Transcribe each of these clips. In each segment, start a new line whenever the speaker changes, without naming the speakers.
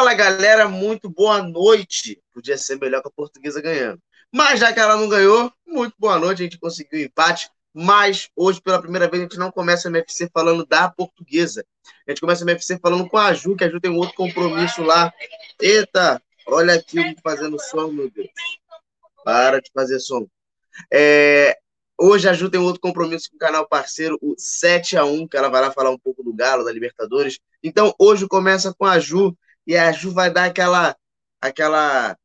Fala galera, muito boa noite. Podia ser melhor que a portuguesa ganhando. Mas já que ela não ganhou, muito boa noite. A gente conseguiu o empate. Mas hoje, pela primeira vez, a gente não começa a MFC falando da portuguesa. A gente começa a MFC falando com a Ju, que a Ju tem um outro compromisso lá. Eita, Olha aqui fazendo som, meu Deus. Para de fazer som. É, hoje a Ju tem outro compromisso com o canal parceiro, o 7 a 1 que ela vai lá falar um pouco do Galo, da Libertadores. Então, hoje começa com a Ju, e a Ju vai dar aquela, aquela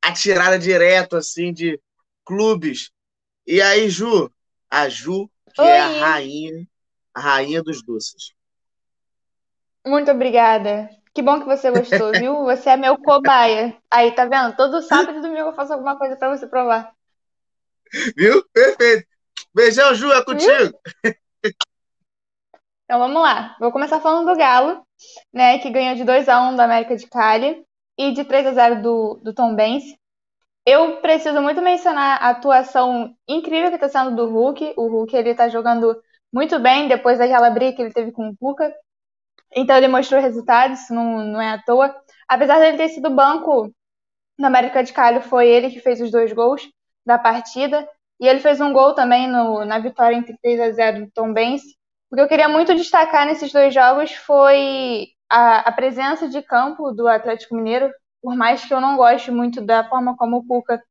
atirada direto, assim, de clubes. E aí, Ju, a Ju, que Oi. é a rainha, a rainha dos doces.
Muito obrigada. Que bom que você gostou, viu? Você é meu cobaia. Aí, tá vendo? Todo sábado e domingo eu faço alguma coisa para você provar.
Viu? Perfeito. Beijão, Ju, é contigo.
Então vamos lá. Vou começar falando do Galo, né? Que ganhou de 2 a 1 da América de Cali e de 3 a 0 do, do Tom Benz. Eu preciso muito mencionar a atuação incrível que está sendo do Hulk. O Hulk ele tá jogando muito bem depois daquela briga que ele teve com o Cuca. Então ele mostrou resultados, não, não é à toa. Apesar dele ter sido banco na América de Cali, foi ele que fez os dois gols da partida. E ele fez um gol também no, na vitória entre 3 a 0 do Tom Benz. O que eu queria muito destacar nesses dois jogos foi a, a presença de campo do Atlético Mineiro. Por mais que eu não goste muito da forma como o Cuca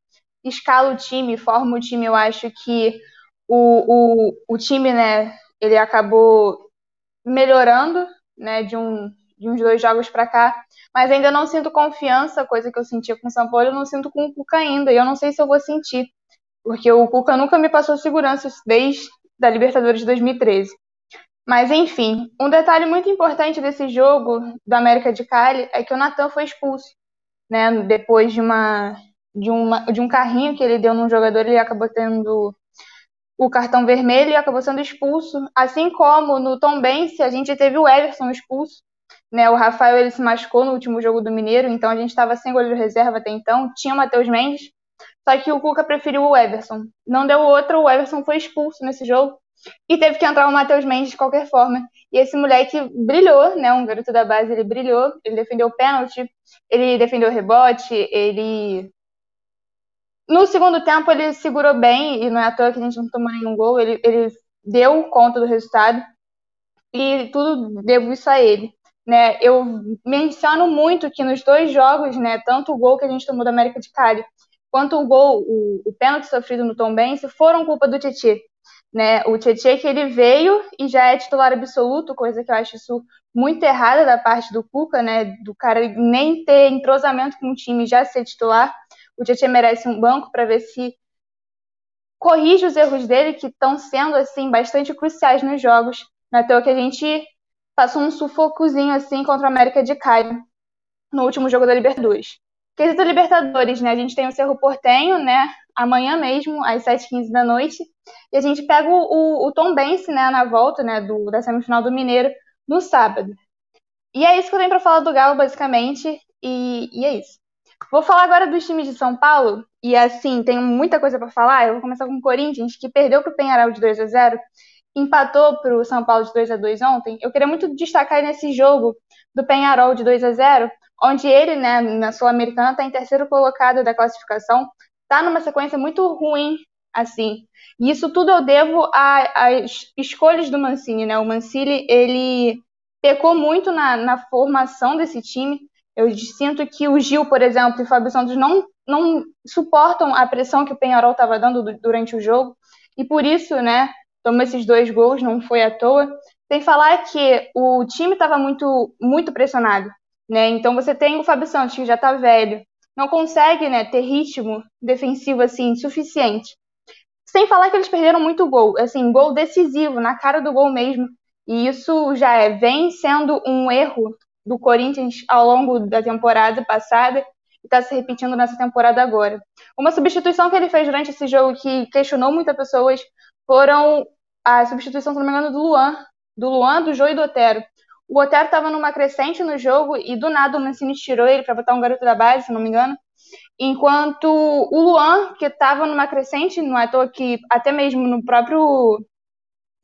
escala o time, forma o time, eu acho que o, o, o time, né, ele acabou melhorando né, de, um, de uns dois jogos para cá, mas ainda não sinto confiança, coisa que eu sentia com o São Paulo, eu não sinto com o Cuca ainda, e eu não sei se eu vou sentir, porque o Cuca nunca me passou segurança desde da Libertadores de 2013. Mas enfim, um detalhe muito importante desse jogo do América de Cali é que o Natan foi expulso, né? Depois de uma de, uma, de um carrinho que ele deu num jogador, ele acabou tendo o cartão vermelho e acabou sendo expulso. Assim como no Tom Bense, a gente teve o Everson expulso. Né, o Rafael ele se machucou no último jogo do Mineiro, então a gente estava sem goleiro reserva até então. Tinha o Matheus Mendes, só que o Cuca preferiu o Everson. Não deu outro, o Everson foi expulso nesse jogo e teve que entrar o Matheus Mendes de qualquer forma. E esse moleque brilhou, né? Um garoto da base, ele brilhou, ele defendeu o pênalti, ele defendeu o rebote, ele no segundo tempo ele segurou bem, e não é à toa que a gente não tomou nenhum gol, ele, ele deu conta do resultado, e tudo devo isso a ele. Né, eu menciono muito que nos dois jogos, né, tanto o gol que a gente tomou da América de Cali, quanto o gol, o, o pênalti sofrido no Tom Bense, foram culpa do Tietchan. Né, o Tietchan que ele veio e já é titular absoluto, coisa que eu acho isso muito errada da parte do Cuca, né, do cara nem ter entrosamento com o time já ser titular o Tietchan merece um banco para ver se corrige os erros dele, que estão sendo assim bastante cruciais nos jogos. Na toa que a gente passou um sufocozinho assim contra a América de Cali no último jogo da Libertadores. Quesito Libertadores, né? A gente tem o Cerro Portenho, né? Amanhã mesmo, às 7h15 da noite. E a gente pega o, o, Tom Bense, né? Na volta, né? Do, da semifinal do Mineiro, no sábado. E é isso que eu tenho para falar do Galo, basicamente. E, e é isso. Vou falar agora dos times de São Paulo, e assim, tenho muita coisa para falar. Eu vou começar com o Corinthians, que perdeu para o Penharol de 2 a 0 empatou para o São Paulo de 2 a 2 ontem. Eu queria muito destacar nesse jogo do Penharol de 2 a 0 onde ele, né, na Sul-Americana, está em terceiro colocado da classificação, está numa sequência muito ruim, assim. E isso tudo eu devo às escolhas do Mancini, né? O Mancini, ele pecou muito na, na formação desse time, eu sinto que o Gil, por exemplo, e o Fábio Santos não, não suportam a pressão que o Penharol estava dando durante o jogo, e por isso, né, tomou esses dois gols, não foi à toa. Sem falar que o time estava muito, muito pressionado, né? Então você tem o Fábio Santos, que já está velho, não consegue né, ter ritmo defensivo assim suficiente. Sem falar que eles perderam muito gol, assim, gol decisivo, na cara do gol mesmo. E isso já é, vem sendo um erro do Corinthians ao longo da temporada passada e está se repetindo nessa temporada agora. Uma substituição que ele fez durante esse jogo que questionou muitas pessoas foram a substituição, se não me engano, do Luan, do Luan, do Jô e do Otero. O Otero estava numa crescente no jogo e do nada o Mancini tirou ele para botar um garoto da base, se não me engano. Enquanto o Luan, que estava numa crescente, não é à toa que até mesmo no próprio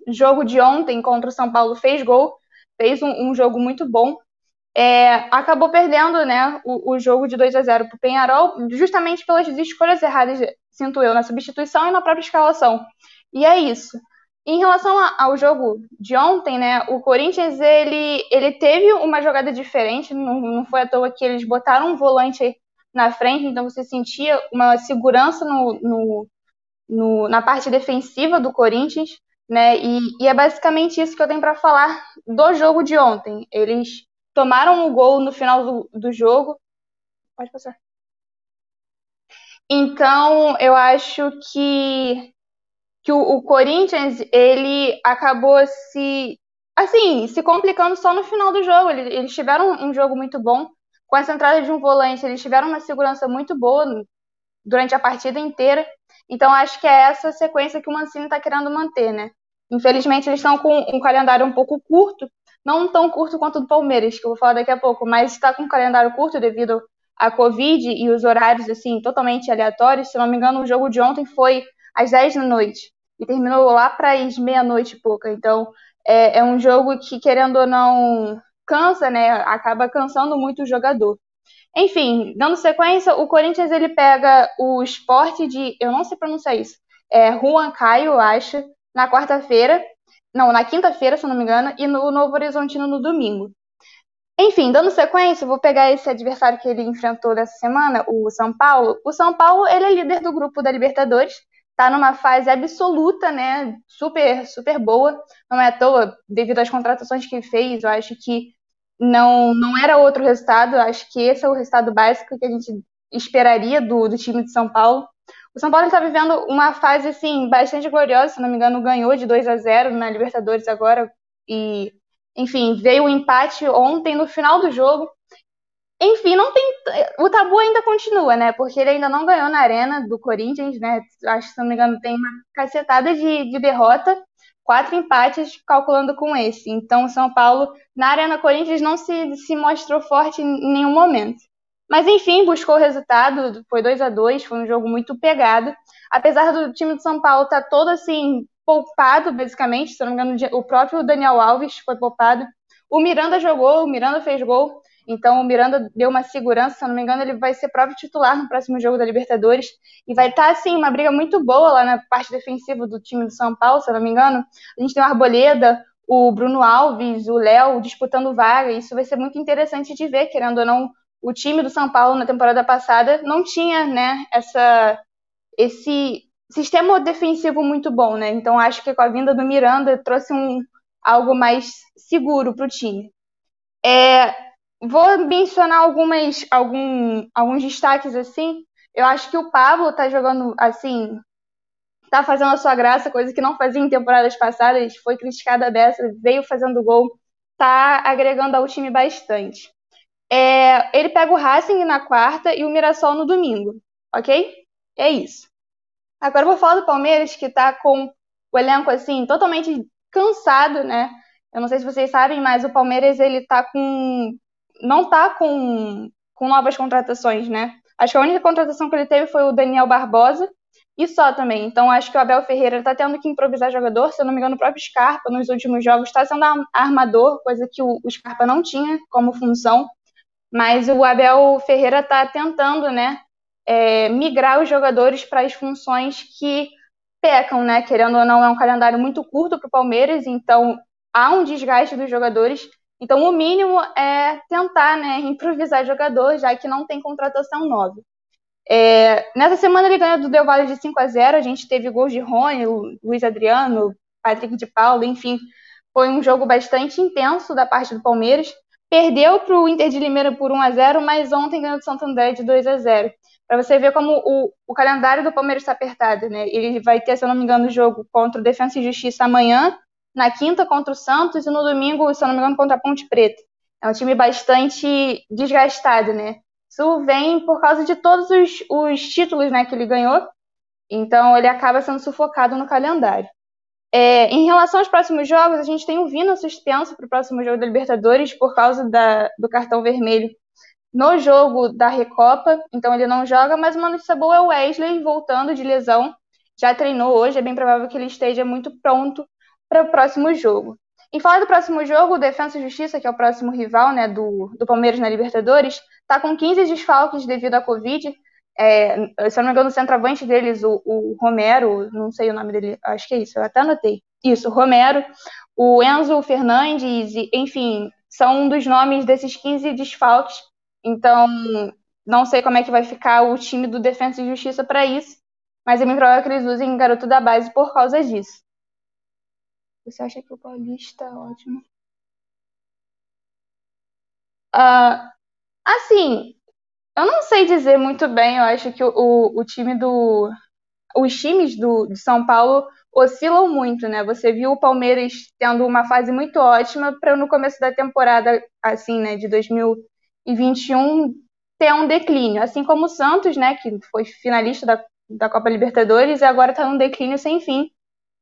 jogo de ontem contra o São Paulo fez gol, fez um, um jogo muito bom. É, acabou perdendo né, o, o, jogo de 2 a 0 para o Penharol, justamente pelas escolhas erradas, sinto eu, na substituição e na própria escalação. E é isso. Em relação ao jogo de ontem, né, o Corinthians ele, ele teve uma jogada diferente, não, não foi à toa que eles botaram um volante na frente, então você sentia uma segurança no, no, no na parte defensiva do Corinthians, né, e, e é basicamente isso que eu tenho para falar do jogo de ontem. Eles tomaram o gol no final do, do jogo. Pode passar. Então, eu acho que que o, o, Corinthians ele acabou se assim se complicando só no final do jogo. Eles, eles tiveram um jogo muito bom com essa entrada de um volante. Eles tiveram uma segurança muito boa durante a partida inteira. Então acho que é essa sequência que o Mancini está querendo manter, né? Infelizmente eles estão com um calendário um pouco curto, não tão curto quanto o do Palmeiras, que eu vou falar daqui a pouco, mas está com um calendário curto devido à Covid e os horários assim totalmente aleatórios. Se não me engano, o jogo de ontem foi às 10 da noite e terminou lá para as meia-noite e pouca. Então, é, é, um jogo que, querendo ou não, cansa, né? Acaba cansando muito o jogador. Enfim, dando sequência, o Corinthians ele pega o esporte de. Eu não sei pronunciar isso. É Juan Caio, eu acho, na quarta-feira. Não, na quinta-feira, se não me engano, e no Novo Horizontino no domingo. Enfim, dando sequência, vou pegar esse adversário que ele enfrentou dessa semana, o São Paulo. O São Paulo, ele é líder do grupo da Libertadores, tá numa fase absoluta, né? Super, super boa. Não é à toa, devido às contratações que fez, eu acho que não, não era outro resultado. Eu acho que esse é o resultado básico que a gente esperaria do, do time de São Paulo. O São Paulo está vivendo uma fase assim bastante gloriosa, se não me engano, ganhou de 2 a 0 na Libertadores agora e enfim, veio o um empate ontem no final do jogo enfim, não tem. O tabu ainda continua, né? Porque ele ainda não ganhou na arena do Corinthians, né? Acho que, se não me engano, tem uma cacetada de, de derrota, quatro empates, calculando com esse. Então, o São Paulo, na Arena Corinthians, não se, se mostrou forte em nenhum momento. Mas, enfim, buscou o resultado, foi 2 a 2 foi um jogo muito pegado. Apesar do time do São Paulo estar tá todo assim, poupado, basicamente, se não me engano, o próprio Daniel Alves foi poupado. O Miranda jogou, o Miranda fez gol. Então o Miranda deu uma segurança, se não me engano, ele vai ser próprio titular no próximo jogo da Libertadores e vai estar tá, assim uma briga muito boa lá na parte defensiva do time do São Paulo, se não me engano. A gente tem o Arboleda, o Bruno Alves, o Léo disputando vaga. Isso vai ser muito interessante de ver, querendo ou não. O time do São Paulo na temporada passada não tinha, né, essa esse sistema defensivo muito bom, né? Então acho que com a vinda do Miranda trouxe um algo mais seguro para o time. É, Vou mencionar algumas, algum, alguns destaques assim. Eu acho que o Pablo tá jogando assim, tá fazendo a sua graça, coisa que não fazia em temporadas passadas, foi criticada dessa, veio fazendo gol, tá agregando ao time bastante. É, ele pega o Racing na quarta e o Mirassol no domingo, ok? É isso. Agora eu vou falar do Palmeiras, que tá com o elenco assim, totalmente cansado, né? Eu não sei se vocês sabem, mas o Palmeiras ele tá com não tá com, com novas contratações, né? Acho que a única contratação que ele teve foi o Daniel Barbosa e só também. Então acho que o Abel Ferreira está tendo que improvisar jogador. Se eu não me engano, o próprio Scarpa nos últimos jogos está sendo armador, coisa que o, Scarpa não tinha como função. Mas o Abel Ferreira está tentando, né, é, migrar os jogadores para as funções que pecam, né? Querendo ou não, é um calendário muito curto para o Palmeiras, então há um desgaste dos jogadores então, o mínimo é tentar né, improvisar jogador, já que não tem contratação nova. É, nessa semana ele ganhou do Del Valle de 5 a 0 a gente teve gols de Rony, Luiz Adriano, Patrick de Paulo, enfim, foi um jogo bastante intenso da parte do Palmeiras. Perdeu para o Inter de Limeira por 1 a 0 mas ontem ganhou do Santo André de 2 a 0 para você ver como o, o calendário do Palmeiras está apertado, né? Ele vai ter, se eu não me engano, o jogo contra o Defensa e Justiça amanhã, na quinta contra o Santos e no domingo, se eu não me engano, contra a Ponte Preta. É um time bastante desgastado, né? Isso vem por causa de todos os, os títulos né, que ele ganhou, então ele acaba sendo sufocado no calendário. É, em relação aos próximos jogos, a gente tem o Vina suspenso para o próximo jogo da Libertadores por causa da, do cartão vermelho no jogo da Recopa, então ele não joga, mas uma notícia boa é o Wesley voltando de lesão, já treinou hoje, é bem provável que ele esteja muito pronto para o próximo jogo. Em falar do próximo jogo, o Defensa e Justiça, que é o próximo rival né, do, do Palmeiras na Libertadores, está com 15 desfalques devido à Covid. É, se eu não me engano, o centroavante deles, o, o, Romero, não sei o nome dele, acho que é isso, eu até anotei. Isso, Romero, o Enzo Fernandes, enfim, são um dos nomes desses 15 desfalques então, não sei como é que vai ficar o time do Defensa e Justiça para isso, mas é bem provável que eles usem garoto da base por causa disso. Você acha que o Paulista é ótimo? Uh, assim, eu não sei dizer muito bem, eu acho que o, o, time do. Os times do, de São Paulo oscilam muito, né? Você viu o Palmeiras tendo uma fase muito ótima para no começo da temporada, assim, né, de 2000 e 21 ter um declínio, assim como o Santos, né, que foi finalista da, da Copa Libertadores e agora está num declínio sem fim.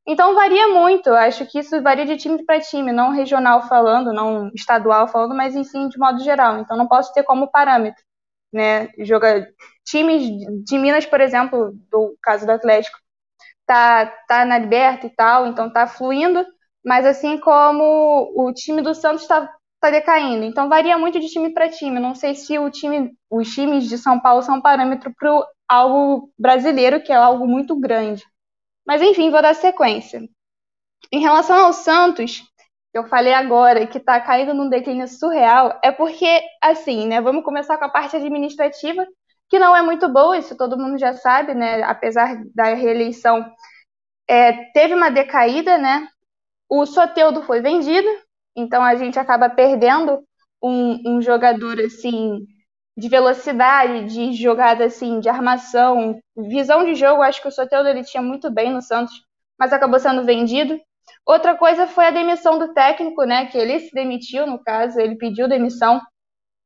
Então varia muito, acho que isso varia de time para time, não regional falando, não estadual falando, mas em sim de modo geral. Então não posso ter como parâmetro, né? Joga times de Minas, por exemplo, do caso do Atlético, tá tá na liberta e tal, então tá fluindo, mas assim como o time do Santos está está decaindo. Então varia muito de time para time. Não sei se o time, os times de São Paulo são parâmetro para algo brasileiro, que é algo muito grande. Mas enfim, vou dar sequência. Em relação ao Santos, eu falei agora que está caindo num declínio surreal, é porque, assim, né? Vamos começar com a parte administrativa, que não é muito boa, isso todo mundo já sabe, né? Apesar da reeleição, é, teve uma decaída, né? O Soteudo foi vendido, então a gente acaba perdendo um, um jogador assim de velocidade, de jogada assim, de armação, visão de jogo. Acho que o Soteldo ele tinha muito bem no Santos, mas acabou sendo vendido. Outra coisa foi a demissão do técnico, né? Que ele se demitiu, no caso, ele pediu demissão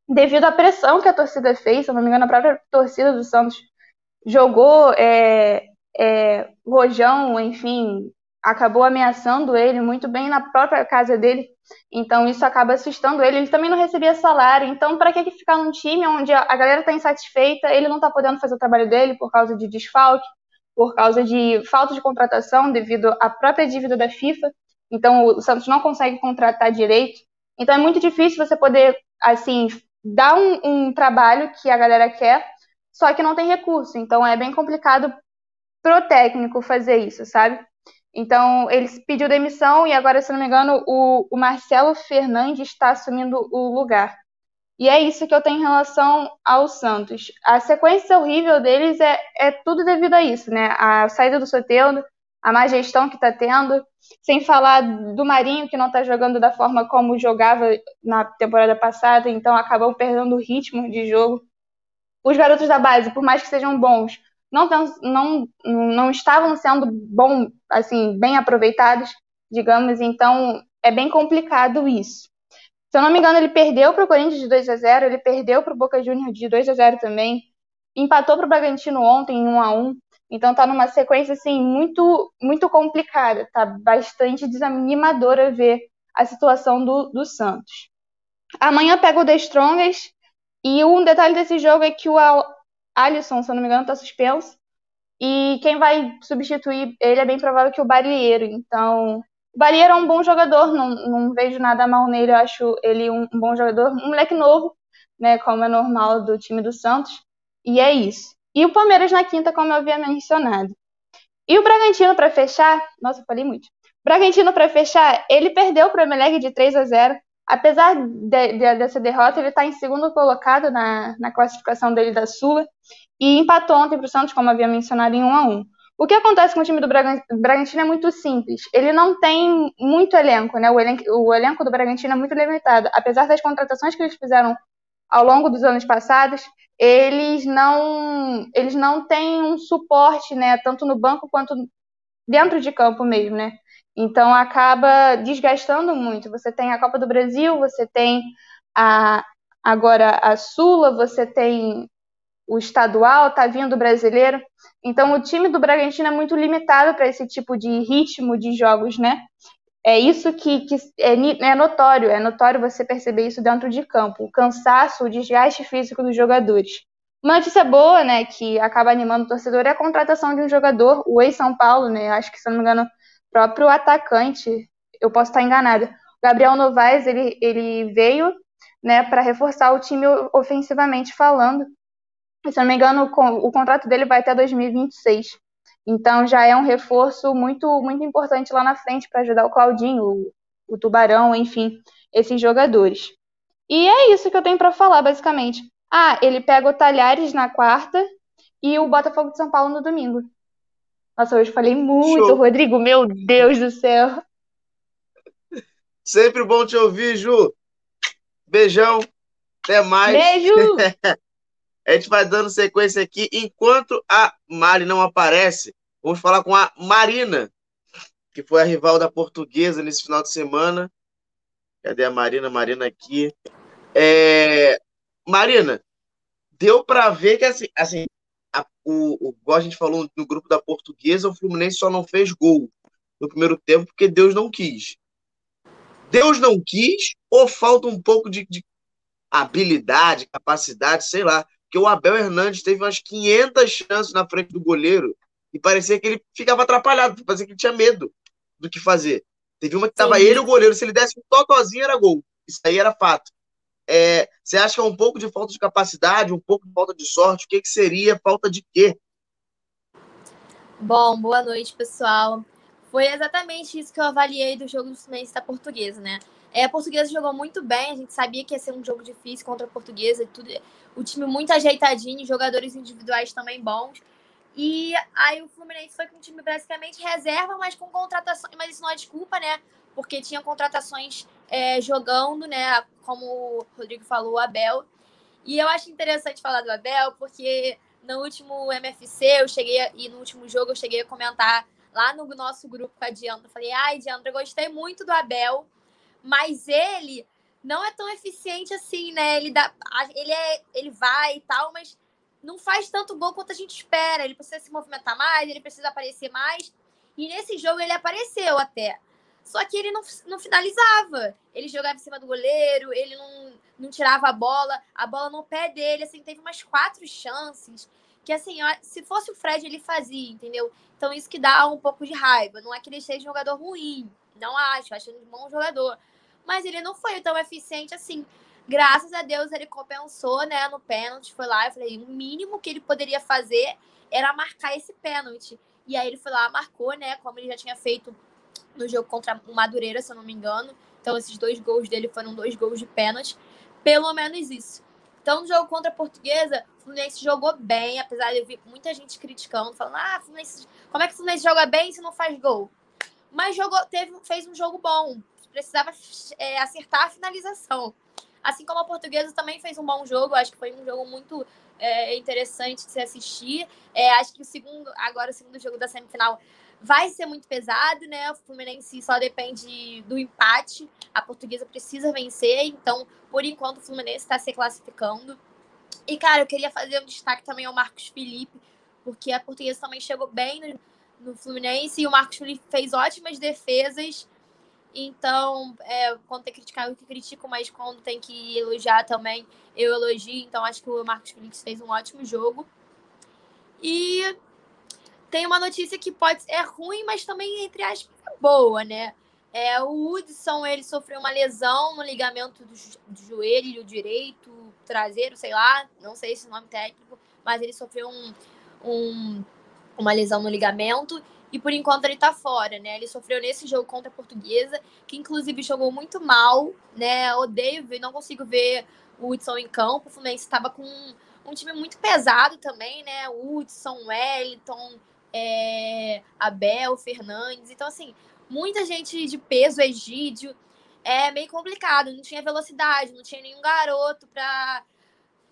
devido à pressão que a torcida fez. Se não me engano, a própria torcida do Santos jogou é, é, rojão, enfim, acabou ameaçando ele muito bem na própria casa dele. Então isso acaba assustando ele. Ele também não recebia salário. Então, para que ficar num time onde a galera está insatisfeita, ele não está podendo fazer o trabalho dele por causa de desfalque, por causa de falta de contratação devido à própria dívida da FIFA. Então o Santos não consegue contratar direito. Então é muito difícil você poder assim dar um, um trabalho que a galera quer, só que não tem recurso. Então é bem complicado pro técnico fazer isso, sabe? Então, ele pediu demissão e agora, se não me engano, o, o Marcelo Fernandes está assumindo o lugar. E é isso que eu tenho em relação ao Santos. A sequência horrível deles é, é tudo devido a isso, né? A saída do Soteldo, a má gestão que está tendo, sem falar do Marinho, que não está jogando da forma como jogava na temporada passada, então acabam perdendo o ritmo de jogo. Os garotos da base, por mais que sejam bons, não, não, não estavam sendo bom, assim, bem aproveitados, digamos, então é bem complicado isso. Se eu não me engano, ele perdeu para o Corinthians de 2 a 0 ele perdeu para o Boca Juniors de 2 a 0 também, empatou para o Bragantino ontem em 1 a 1 então está numa sequência assim muito muito complicada, tá bastante desanimadora ver a situação do, do Santos. Amanhã pega o The Strongest e um detalhe desse jogo é que o Alisson, se eu não me engano, está suspenso. E quem vai substituir ele é bem provável que o Barieiro. Então, o Barieiro é um bom jogador, não, não vejo nada mal nele, eu acho ele um, um bom jogador, um moleque novo, né, como é normal do time do Santos. E é isso. E o Palmeiras na quinta, como eu havia mencionado. E o Bragantino, para fechar, nossa, eu falei muito. Bragantino, para fechar, ele perdeu para o Emelec de 3 a 0 Apesar de, de, dessa derrota, ele está em segundo colocado na, na classificação dele da Sula e empatou ontem para o Santos, como havia mencionado, em 1 a 1 O que acontece com o time do Bragantino é muito simples. Ele não tem muito elenco, né? O elenco, o elenco do Bragantino é muito limitado. Apesar das contratações que eles fizeram ao longo dos anos passados, eles não eles não têm um suporte, né, tanto no banco quanto dentro de campo mesmo, né? Então acaba desgastando muito. Você tem a Copa do Brasil, você tem a agora a Sula, você tem o estadual, tá vindo o brasileiro. Então o time do Bragantino é muito limitado para esse tipo de ritmo de jogos, né? É isso que, que é, é, notório, é notório você perceber isso dentro de campo, o cansaço, o desgaste físico dos jogadores. Uma notícia boa, né, que acaba animando o torcedor é a contratação de um jogador, o ex-São Paulo, né, acho que, se não me engano, próprio atacante, eu posso estar enganada. Gabriel Novaes, ele, ele veio, né, para reforçar o time ofensivamente falando. Se não me engano, o, o contrato dele vai até 2026. Então já é um reforço muito muito importante lá na frente para ajudar o Claudinho, o, o Tubarão, enfim, esses jogadores. E é isso que eu tenho para falar, basicamente. Ah, ele pega o Talhares na quarta e o Botafogo de São Paulo no domingo. Nossa, hoje falei muito, Show. Rodrigo, meu Deus do céu.
Sempre bom te ouvir, Ju. Beijão. Até mais.
Beijo.
A gente vai dando sequência aqui. Enquanto a Mari não aparece, vamos falar com a Marina, que foi a rival da portuguesa nesse final de semana. Cadê a Marina? Marina aqui. É... Marina, deu para ver que assim, assim a, o, o, igual a gente falou no grupo da portuguesa, o Fluminense só não fez gol no primeiro tempo porque Deus não quis. Deus não quis ou falta um pouco de, de habilidade, capacidade, sei lá. Porque o Abel Hernandes teve umas 500 chances na frente do goleiro e parecia que ele ficava atrapalhado, parecia que ele tinha medo do que fazer. Teve uma que estava ele e o goleiro, se ele desse um totozinho era gol. Isso aí era fato. É, você acha que é um pouco de falta de capacidade, um pouco de falta de sorte? O que, que seria? Falta de quê?
Bom, boa noite, pessoal. Foi exatamente isso que eu avaliei do jogo do Fluminense da Portuguesa, né? É, a Portuguesa jogou muito bem, a gente sabia que ia ser um jogo difícil contra a Portuguesa, tudo, o time muito ajeitadinho, jogadores individuais também bons. E aí o Fluminense foi com um time basicamente reserva, mas com contratações. Mas isso não é desculpa, né? Porque tinha contratações é, jogando, né? Como o Rodrigo falou, o Abel. E eu acho interessante falar do Abel, porque no último MFC, eu cheguei, e no último jogo, eu cheguei a comentar lá no nosso grupo com a Diandra. Falei, ai, Diandra, gostei muito do Abel, mas ele não é tão eficiente assim, né? Ele, dá, ele, é, ele vai e tal, mas não faz tanto gol quanto a gente espera. Ele precisa se movimentar mais, ele precisa aparecer mais. E nesse jogo ele apareceu até. Só que ele não, não finalizava. Ele jogava em cima do goleiro, ele não, não tirava a bola, a bola no pé dele, assim, teve umas quatro chances. Que assim, se fosse o Fred, ele fazia, entendeu? Então isso que dá um pouco de raiva. Não é que ele seja um jogador ruim. Não acho, acho ele um bom jogador mas ele não foi tão eficiente assim. Graças a Deus ele compensou, né, no pênalti, foi lá, eu falei, o mínimo que ele poderia fazer era marcar esse pênalti. E aí ele foi lá, marcou, né, como ele já tinha feito no jogo contra o Madureira, se eu não me engano. Então esses dois gols dele foram dois gols de pênalti, pelo menos isso. Então no jogo contra a Portuguesa, o Fluminense jogou bem, apesar de eu ver muita gente criticando, falando: "Ah, Fluminense, como é que o Fluminense joga bem se não faz gol?" Mas jogou, teve, fez um jogo bom precisava é, acertar a finalização. Assim como a portuguesa também fez um bom jogo, acho que foi um jogo muito é, interessante de se assistir. É, acho que o segundo, agora o segundo jogo da semifinal vai ser muito pesado, né? O Fluminense só depende do empate. A portuguesa precisa vencer, então, por enquanto, o Fluminense está se classificando. E, cara, eu queria fazer um destaque também ao Marcos Felipe, porque a portuguesa também chegou bem no, no Fluminense e o Marcos Felipe fez ótimas defesas. Então, é, quando tem que criticar, eu que critico, mas quando tem que elogiar também, eu elogio. Então, acho que o Marcos Felix fez um ótimo jogo. E tem uma notícia que pode ser ruim, mas também, entre aspas, é boa, né? É, o Hudson, ele sofreu uma lesão no ligamento do, do joelho direito, traseiro, sei lá, não sei esse nome técnico, mas ele sofreu um, um, uma lesão no ligamento e por enquanto ele tá fora, né? Ele sofreu nesse jogo contra a Portuguesa, que inclusive jogou muito mal, né? Odeio ver, não consigo ver o Hudson em campo. O Fluminense estava com um, time muito pesado também, né? O Hudson, Wellington, é, Abel, Fernandes. Então, assim, muita gente de peso, Egídio. É meio complicado, não tinha velocidade, não tinha nenhum garoto para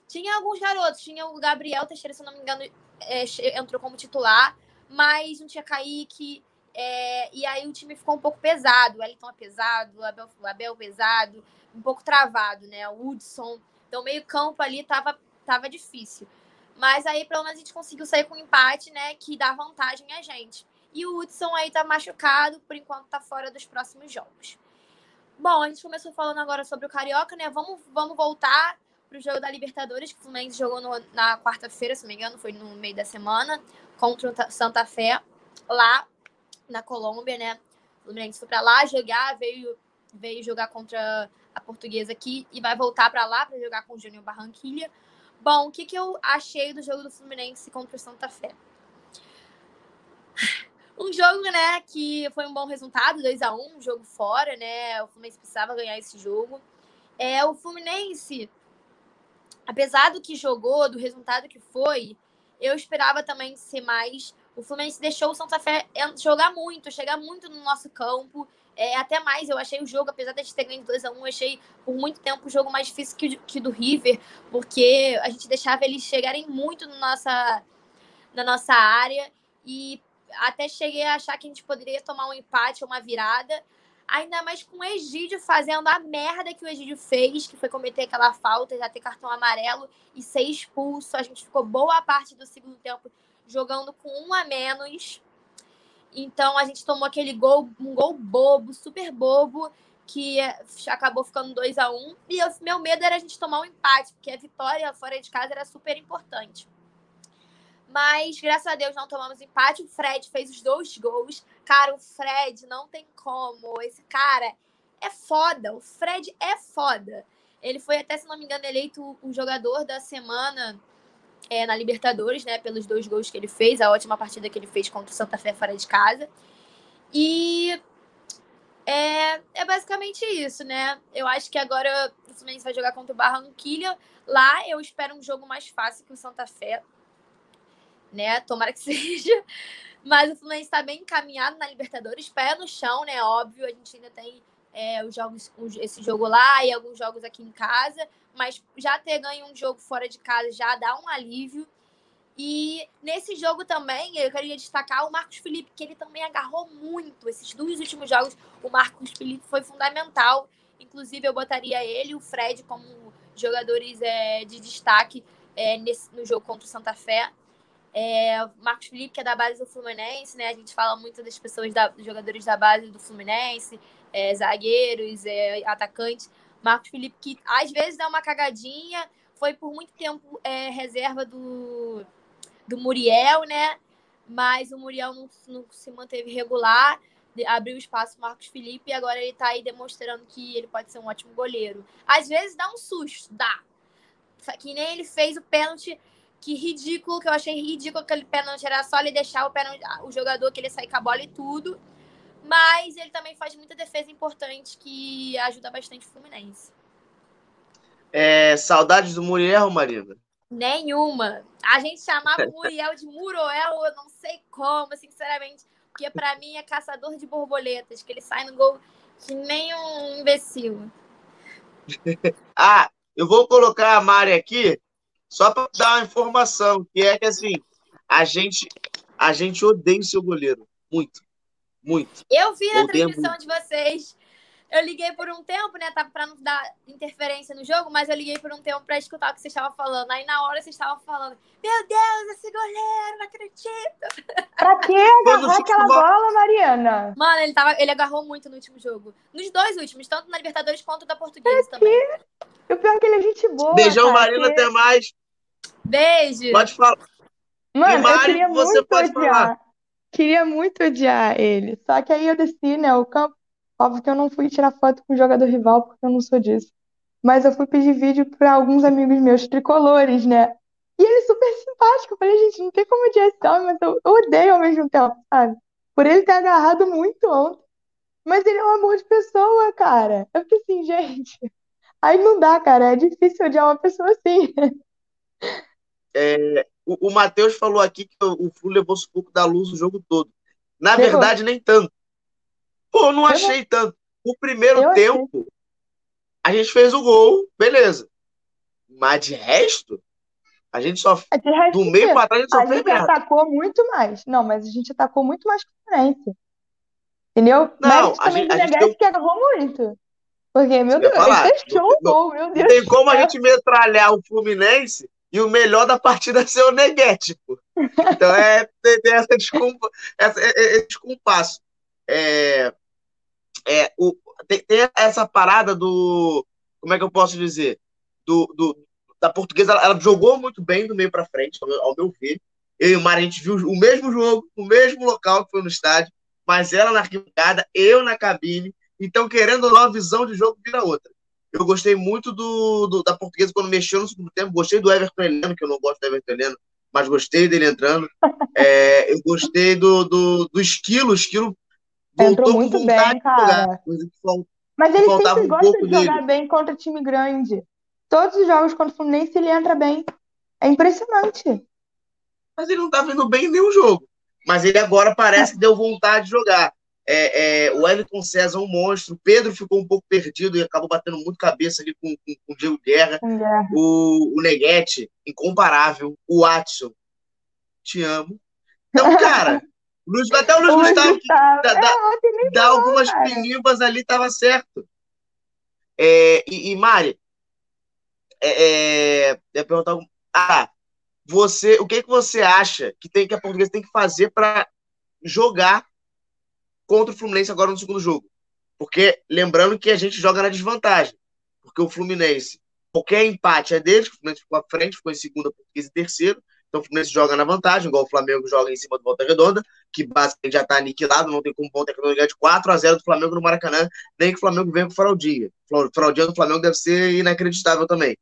Tinha alguns garotos, tinha o Gabriel Teixeira, se eu não me engano, é, entrou como titular, mas não tinha Kaique. É, e aí o time ficou um pouco pesado. O Elton é pesado, o Abel, o Abel pesado, um pouco travado, né? O Hudson. Então, meio campo ali tava, tava difícil. Mas aí, pelo menos, a gente conseguiu sair com um empate, né? Que dá vantagem a gente. E o Hudson aí tá machucado, por enquanto tá fora dos próximos jogos. Bom, a gente começou falando agora sobre o Carioca, né? Vamos, vamos voltar pro jogo da Libertadores, que o Fluminense jogou no, na quarta-feira, se não me engano, foi no meio da semana, contra o Santa Fé, lá na Colômbia, né? O Fluminense foi para lá jogar, veio, veio jogar contra a portuguesa aqui e vai voltar para lá para jogar com o Júnior Barranquilha. Bom, o que, que eu achei do jogo do Fluminense contra o Santa Fé? Um jogo, né, que foi um bom resultado, 2 a 1 um jogo fora, né? O Fluminense precisava ganhar esse jogo. É, o Fluminense, apesar do que jogou, do resultado que foi, eu esperava também ser mais. O Fluminense deixou o Santa Fé jogar muito, chegar muito no nosso campo. É, até mais, eu achei o jogo, apesar de a gente ter ganho 2x1, eu achei por muito tempo o jogo mais difícil que, que do River, porque a gente deixava eles chegarem muito no nossa, na nossa área e até cheguei a achar que a gente poderia tomar um empate ou uma virada. Ainda mais com o Egídio fazendo a merda que o Egídio fez, que foi cometer aquela falta, já ter cartão amarelo e ser expulso. A gente ficou boa parte do segundo tempo jogando com um a menos. Então a gente tomou aquele gol, um gol bobo, super bobo, que acabou ficando 2 a 1 um, E eu, meu medo era a gente tomar um empate, porque a vitória fora de casa era super importante. Mas, graças a Deus, não tomamos empate. O Fred fez os dois gols. Cara, o Fred não tem como. Esse cara é foda. O Fred é foda. Ele foi até, se não me engano, eleito o jogador da semana é, na Libertadores, né? Pelos dois gols que ele fez, a ótima partida que ele fez contra o Santa Fé fora de casa. E é, é basicamente isso, né? Eu acho que agora o Fluminense vai jogar contra o Barranquilha. Lá eu espero um jogo mais fácil que o Santa Fé né? Tomara que seja. Mas o Fluminense está bem encaminhado na Libertadores, pé no chão, né? Óbvio, a gente ainda tem é, os jogos, esse jogo lá e alguns jogos aqui em casa, mas já ter ganho um jogo fora de casa já dá um alívio. E nesse jogo também, eu queria destacar o Marcos Felipe, que ele também agarrou muito. Esses dois últimos jogos, o Marcos Felipe foi fundamental. Inclusive, eu botaria ele e o Fred como jogadores é, de destaque é, nesse, no jogo contra o Santa Fé. É, Marcos Felipe, que é da base do Fluminense, né? A gente fala muito das pessoas, da, dos jogadores da base do Fluminense, é, zagueiros, é, atacantes. Marcos Felipe, que às vezes dá uma cagadinha, foi por muito tempo é, reserva do, do Muriel, né? Mas o Muriel não, não se manteve regular, abriu espaço para Marcos Felipe e agora ele está aí demonstrando que ele pode ser um ótimo goleiro. Às vezes dá um susto, dá. Que nem ele fez o pênalti que ridículo, que eu achei ridículo aquele pênalti era só ele deixar o, pênalti, o jogador que ele sair com a bola e tudo. Mas ele também faz muita defesa importante que ajuda bastante o Fluminense.
É, saudades do Muriel, Marina?
Nenhuma. A gente chamava o Muriel de Muroel, eu não sei como, sinceramente. Porque para mim é caçador de borboletas, que ele sai no gol que nem um imbecil.
ah, eu vou colocar a Mari aqui só para dar uma informação, que é que assim, a gente, a gente odeia o seu goleiro. Muito. Muito.
Eu vi a transmissão de vocês. Eu liguei por um tempo, né? Tava pra não dar interferência no jogo, mas eu liguei por um tempo pra escutar o que vocês estavam falando. Aí na hora vocês estavam falando: Meu Deus, esse goleiro, não acredito.
Pra que agarrar aquela bola, Mariana?
Mano, ele, tava, ele agarrou muito no último jogo. Nos dois últimos, tanto na Libertadores quanto da Portuguesa também.
O pior é que ele é gente boa.
Beijão, cara, Marina, que... até mais.
Beijo.
Pode falar.
Mano, Mário, eu queria você muito pode odiar. Falar. Queria muito odiar ele. Só que aí eu desci, né, o campo. Óbvio que eu não fui tirar foto com o jogador rival, porque eu não sou disso. Mas eu fui pedir vídeo para alguns amigos meus tricolores, né? E ele super simpático. Eu falei, gente, não tem como odiar esse homem, mas eu odeio ao mesmo tempo, sabe? Por ele ter agarrado muito ontem. Mas ele é um amor de pessoa, cara. Eu fiquei assim, gente. Aí não dá, cara. É difícil odiar uma pessoa assim.
É, o, o Matheus falou aqui que o, o Flu levou sufoco da luz o jogo todo. Na verdade, nem tanto. Pô, não achei tanto. O primeiro tempo, a gente fez o gol, beleza. Mas de resto, a gente só.
É, de resto,
Do meio pra trás, a gente só
a
fez
gente
merda.
atacou muito mais. Não, mas a gente atacou muito mais que o Fluminense. Entendeu?
Não,
Mérito
a
também
gente- a gente deu-
que agarrou muito. Porque, meu Deus,
falar.
ele fechou
Não-
o gol, meu Deus.
tem como a gente metralhar o Fluminense e o melhor da partida ser o Neguete, pô. Então é tem, essa desculpa, essa, é, é- é descompasso. É, é, o, tem, tem essa parada do. Como é que eu posso dizer? Do, do- da portuguesa, ela, ela jogou muito bem do meio para frente, ao meu, ao meu ver. Eu e o Mari, a gente viu o mesmo jogo, o mesmo local que foi no estádio, mas ela na arquibancada, eu na cabine. Então, querendo ou não, a visão de jogo vira outra. Eu gostei muito do, do- da portuguesa quando mexeu no segundo tempo. Gostei do Everton Heleno, que eu não gosto do Everton Heleno, mas gostei dele entrando. É, eu gostei do, do, do esquilo. O esquilo voltou
muito
com vontade
bem,
de jogar.
cara.
Que fal-
Mas ele sempre
um
gosta
pouco
de jogar
dele.
bem contra time grande. Todos os jogos contra o Fluminense ele entra bem. É impressionante.
Mas ele não tá vindo bem em nenhum jogo. Mas ele agora parece que deu vontade de jogar. É, é, o Wellington César é um monstro. O Pedro ficou um pouco perdido e acabou batendo muito cabeça ali com, com, com o Diego Guerra. O, o Neguete, incomparável, o Watson, te amo. Então, cara, Luiz, até o Luiz
Luiz
Gustavo, que dá,
É,
dá- algumas
cara.
pinivas ali, tava certo. É, e, e, Mari, é, é, eu ia perguntar, ah, você, o que que você acha que tem que a portuguesa tem que fazer para jogar contra o Fluminense agora no segundo jogo? Porque lembrando que a gente joga na desvantagem, porque o Fluminense qualquer empate é deles, o Fluminense ficou à frente, ficou em segunda, portuguesa e terceiro. Então o Fluminense joga na vantagem, igual o Flamengo joga em cima do Volta Redonda, que basicamente já está aniquilado, não tem como Volta Redonda ganhar de 4 a 0 do Flamengo no Maracanã, nem que o Flamengo venha com fraldinha. O do Flamengo deve ser inacreditável também.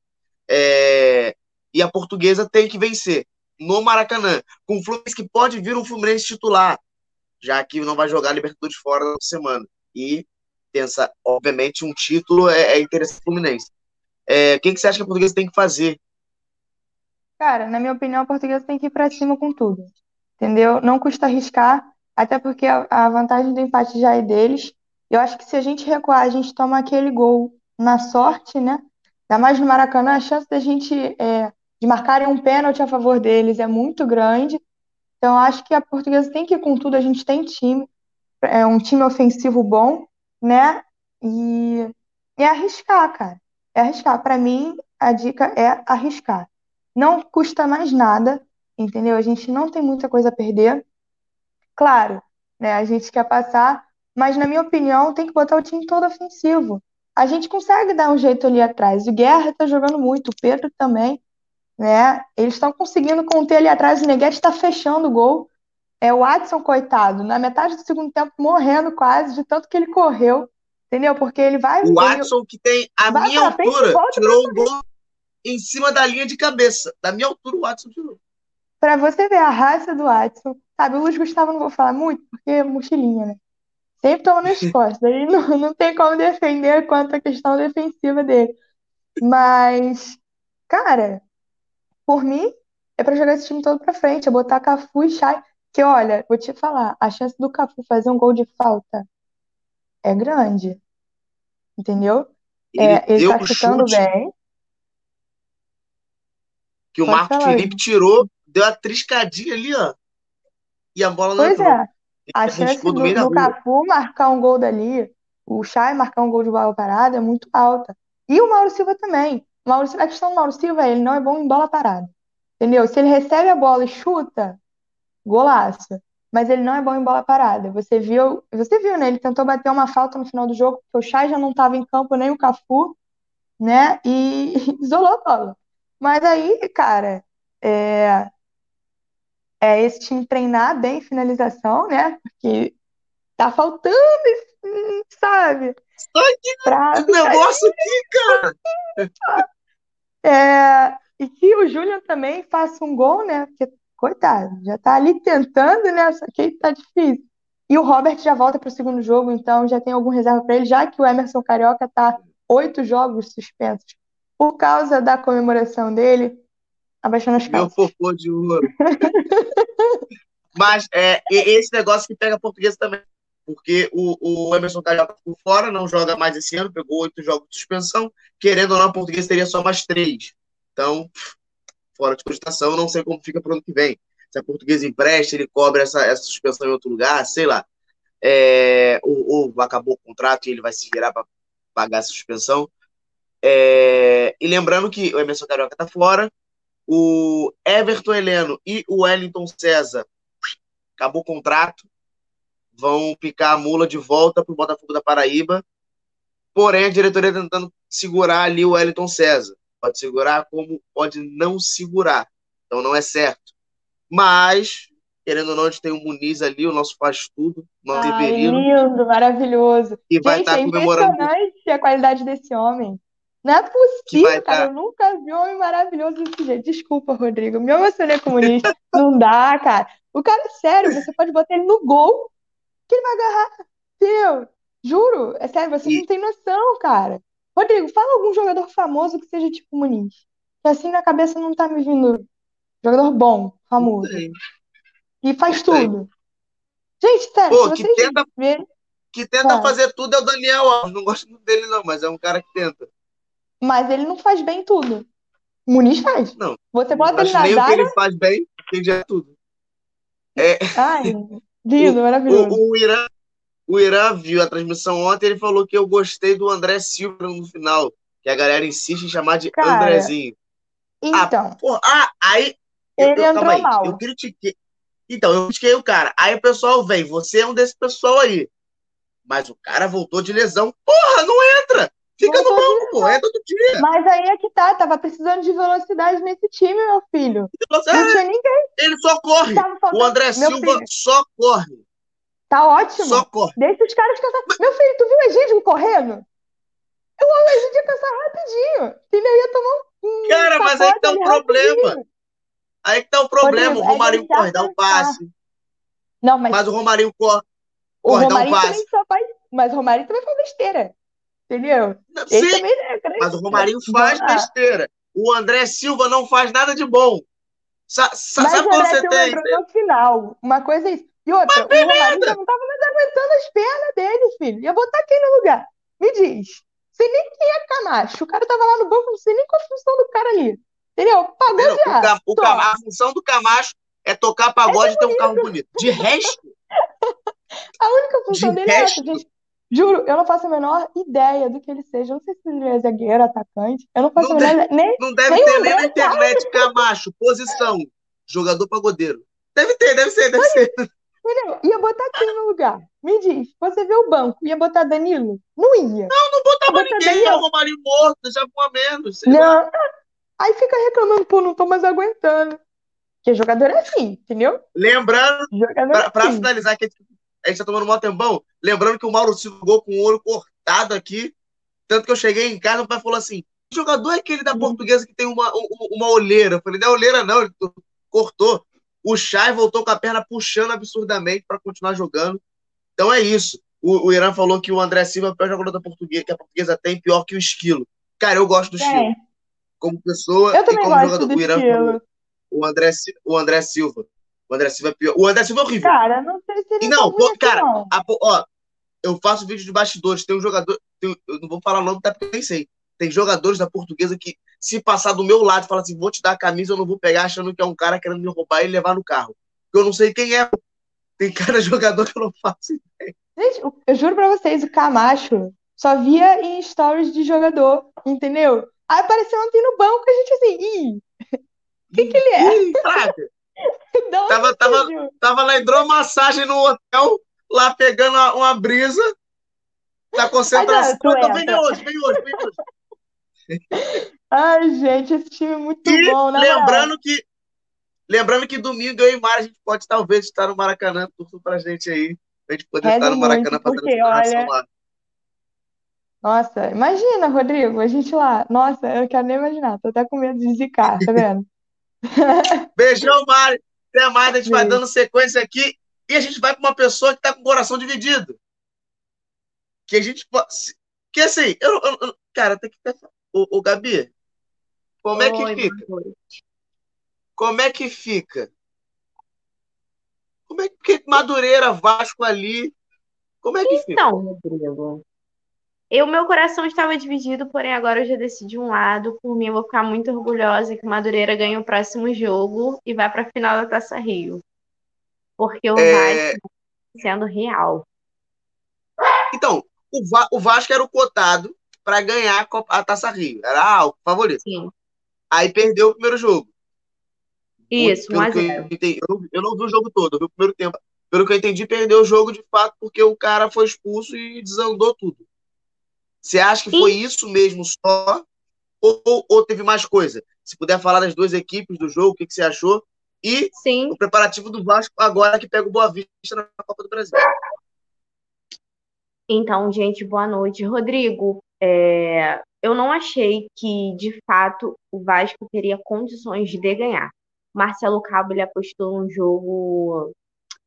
É, E a portuguesa tem que vencer no Maracanã, com o Fluminense que pode vir um Fluminense titular, já que não vai jogar Libertadores fora na semana. E pensa, obviamente, um título é, é interessante pro Fluminense. É, o que, que você acha que a portuguesa tem que fazer?
Cara, na minha opinião, a portuguesa tem que ir pra cima com tudo. Entendeu? Não custa arriscar, até porque a, a vantagem do empate já é deles. Eu acho que se a gente recuar, a gente toma aquele gol na sorte, né? Ainda mais no Maracanã, a chance da gente é, de marcarem um pênalti a favor deles é muito grande. Então, acho que a portuguesa tem que ir com tudo. A gente tem time, é um time ofensivo bom, né? E é arriscar, cara. É arriscar. Para mim, a dica é arriscar. Não custa mais nada, entendeu? A gente não tem muita coisa a perder. Claro, né? A gente quer passar, mas na minha opinião, tem que botar o time todo ofensivo. A gente consegue dar um jeito ali atrás. O Guerra tá jogando muito, o Pedro também, né? Eles estão conseguindo conter ali atrás. O Neguete está fechando o gol. É o Watson, coitado, na metade do segundo tempo, morrendo quase, de tanto que ele correu, entendeu? Porque ele vai.
O
ele-
Watson, que tem a minha
frente
altura,
volta
tirou um gol em cima da linha de cabeça. Da minha altura, o Watson tirou.
Pra você ver a raça do Watson, sabe? O Luiz Gustavo não vou falar muito, porque é mochilinha, né? Sempre toma nas costas. Aí não, não tem como defender quanto à questão defensiva dele. Mas, cara, por mim, é pra jogar esse time todo pra frente, é botar Cafu e Chay. Que olha, vou te falar, a chance do Cafu fazer um gol de falta é grande. Entendeu?
Ele
É, ele tá chutando bem.
que o
Pode
Marcos
falar,
Felipe tirou, deu a triscadinha ali, ó. E a bola não
Pois
entrou.
é. A chance
do
do, do. Cafu marcar um gol dali, o Chay marcar um gol de bola parada é muito alta. E o Mauro Silva também. O Mauro, Silva- a questão do Mauro Silva é ele não é bom em bola parada. Entendeu? Se ele recebe a bola e chuta, golaço. Mas ele não é bom em bola parada. Você viu, você viu, né? Ele tentou bater uma falta no final do jogo, porque o Chay já não estava em campo, nem o Cafu, né? E isolou a bola. Mas aí, cara, é, é esse time treinar bem finalização, né? Porque tá faltando, esse- sabe?
Só que
Pra,
negócio aqui, cara.
é, e que o Julian também faça um gol, né? Porque, coitado, já tá ali tentando, né? Só que tá difícil. E o Robert já volta pro segundo jogo, então já tem algum reserva para ele, já que o Emerson Carioca tá oito jogos suspensos por causa da comemoração dele, abaixando as
Meu
calças.
fofô de ouro. Mas é, esse negócio que pega português também. Porque o, o Emerson Carioca ficou fora, não joga mais esse ano, pegou oito jogos de suspensão. Querendo ou não, o português teria só mais três. Então, fora de cogitação, não sei como fica para o ano que vem. Se a portuguesa empresta, ele cobra essa, essa suspensão em outro lugar, sei lá. É, ou, ou acabou o contrato e ele vai se virar para pagar a suspensão. É, e lembrando que o Emerson Carioca está fora, o Everton Heleno e o Wellington César acabou o contrato, vão picar a mula de volta para o Botafogo da Paraíba. Porém, a diretoria tá tentando segurar ali o Wellington César. Pode segurar como pode não segurar. Então não é certo. Mas, querendo ou não, a gente tem o Muniz ali, o nosso faz tudo, nosso
Ai, lindo, maravilhoso.
E vai estar tá
é
comemorando.
impressionante a qualidade desse homem. Não é possível, cara. Tá... Eu nunca vi um homem maravilhoso desse jeito. Desculpa, Rodrigo. Me emocionei comunista. Não dá, cara. O cara é sério. Você pode botar ele no gol que ele vai agarrar. Meu, juro. É sério, vocês e... não têm noção, cara. Rodrigo, fala algum jogador famoso que seja tipo Muniz. Que assim na cabeça não tá me vindo. Jogador bom, famoso. E faz tudo. Gente, sério, Pô,
vocês tenta... verem... Que tenta é. fazer tudo é o Daniel Alves. Não gosto muito dele, não, mas é um cara que tenta.
Mas ele não faz bem tudo. Muniz faz.
Não.
Você bota ele na
nem
zaga...
o que ele faz bem, ele já é tudo. É...
Ai, lindo, o, maravilhoso.
O, o, Irã, o Irã viu a transmissão ontem ele falou que eu gostei do André Silva no final. Que a galera insiste em chamar de Cara, Andrezinho.
Então.
Ah, porra, ah aí.
Ele eu, entrou aí, mal.
Eu critiquei. Então, eu critiquei o cara. Aí o pessoal vem, você é um desse pessoal aí. Mas o cara voltou de lesão. Porra, não entra! Fica no banco, pô, é todo dia.
Mas aí é que tá, tava precisando de velocidade nesse time, meu filho. Não tinha ninguém.
Ele só corre. O André Silva filho. só corre.
Tá ótimo.
Só corre.
Deixa os caras cansar. Meu filho, tu viu o Egídio correndo? Eu, o Egídio ia cansar rapidinho. Entendeu? Ia tomar um.
Cara, mas aí que tá o problema. Rapidinho. Aí que tá o problema. o Romarinho corre, dá um passe.
Não, mas...
mas o Romarinho corre, corre dá um passe.
Faz... Mas o Romarinho também foi besteira. Entendeu?
Sim, também é mas o Romarinho faz besteira. O André Silva não faz nada de bom. Sa sa
mas
sabe
quando
você tem?
no final. Uma coisa é isso. E outra, o Romarinho não estava mais aguentando as pernas dele, filho. Ia botar quem no lugar? Me diz. Sei nem quem é Camacho. O cara tava lá no banco, não sei nem qual a função do cara ali. Entendeu? Pagode
o, o, a função do Camacho é tocar pagode é e ter um carro bonito. De resto.
a única função de dele resto, é essa, gente. Juro, eu não faço a menor ideia do que ele seja. Eu não sei se ele é zagueiro, atacante. Eu não faço não a menor
deve,
nem
Não deve
nem
ter nem na internet Camacho, posição, jogador pagodeiro. Deve ter, deve ser, deve ser.
Entendeu? Ia botar quem no lugar? Me diz, você vê o banco, ia botar Danilo? Não ia.
Não, não botava ninguém, Danilo. é o Romarinho morto, já com a menos.
Não. Lá. Aí fica reclamando, pô, não tô mais aguentando. Porque jogador é assim, entendeu?
Lembrando, para pra, assim. finalizar, que a gente tá tomando um tempão. Lembrando que o Mauro Silva jogou com o olho cortado aqui. Tanto que eu cheguei em casa, o pai falou assim: que jogador é aquele da portuguesa que tem uma, uma olheira? Eu falei, não é olheira, não, ele cortou. O Chay voltou com a perna puxando absurdamente para continuar jogando. Então é isso. O, o Irã falou que o André Silva é o pior jogador da portuguesa, que a portuguesa tem, pior que o esquilo. Cara, eu gosto do é. esquilo. Como pessoa
eu também
como
gosto jogador. Do o Irã falou.
O André, o André Silva. O André Silva é pior. O André Silva é horrível.
Cara, não sei se ele
e não, é pô, cara, não. A, ó, eu faço vídeo de bastidores. Tem um jogador, tem, eu não vou falar o nome, até porque eu nem sei. Tem jogadores da portuguesa que, se passar do meu lado e falar assim, vou te dar a camisa, eu não vou pegar achando que é um cara querendo me roubar e levar no carro. Eu não sei quem é. Tem cara jogador que eu não faço ideia.
Gente, eu juro pra vocês, o Camacho só via em stories de jogador, entendeu? Aí apareceu ontem no banco a gente assim, ih, o que que ele é?
Ih, fraca. Tava, tava, tava na hidromassagem no hotel, lá pegando uma, uma brisa. Tá concentração. Então, vem hoje, vem hoje, vem hoje.
Ai, gente, esse time é muito
e
bom, né?
Lembrando que, lembrando que domingo eu e Mara, a gente pode talvez estar no Maracanã, tudo pra gente aí. Pra gente poder estar no Maracanã fazendo
porque, olha... lá. Nossa, imagina, Rodrigo, a gente lá. Nossa, eu quero nem imaginar, tô até com medo de zicar, tá vendo?
Beijão, Mari. Até mais, a gente Beijo. vai dando sequência aqui e a gente vai para uma pessoa que está com o coração dividido. Que a gente pode. Que assim, eu, eu, eu cara, tem que. O, o Gabi, como é que Oi, fica? Como é que fica? Como é que Madureira, Vasco ali? Como é que
então, fica? Então, Rodrigo, Eu, meu coração estava dividido, porém agora eu já decidi um lado. Por mim, eu vou ficar muito orgulhosa que o Madureira ganhe o próximo jogo e vá para a final da Taça Rio. Porque o é... Vasco tá sendo real.
Então, o, Va o Vasco era o cotado para ganhar a, Copa, a Taça Rio. Era o favorito. Sim. Aí perdeu o primeiro jogo.
Isso, mas
eu, eu, eu não vi o jogo todo, eu vi o primeiro tempo. Pelo que eu entendi, perdeu o jogo de fato porque o cara foi expulso e desandou tudo. Você acha que foi isso mesmo só? Ou, ou, teve mais coisa? Se puder falar das duas equipes do jogo, o que, que você achou? E
Sim.
o preparativo do Vasco agora que pega o Boa Vista na Copa do Brasil.
Então, gente, boa noite. Rodrigo, é, eu não achei que, de fato, o Vasco teria condições de ganhar. Marcelo Cabo ele apostou um jogo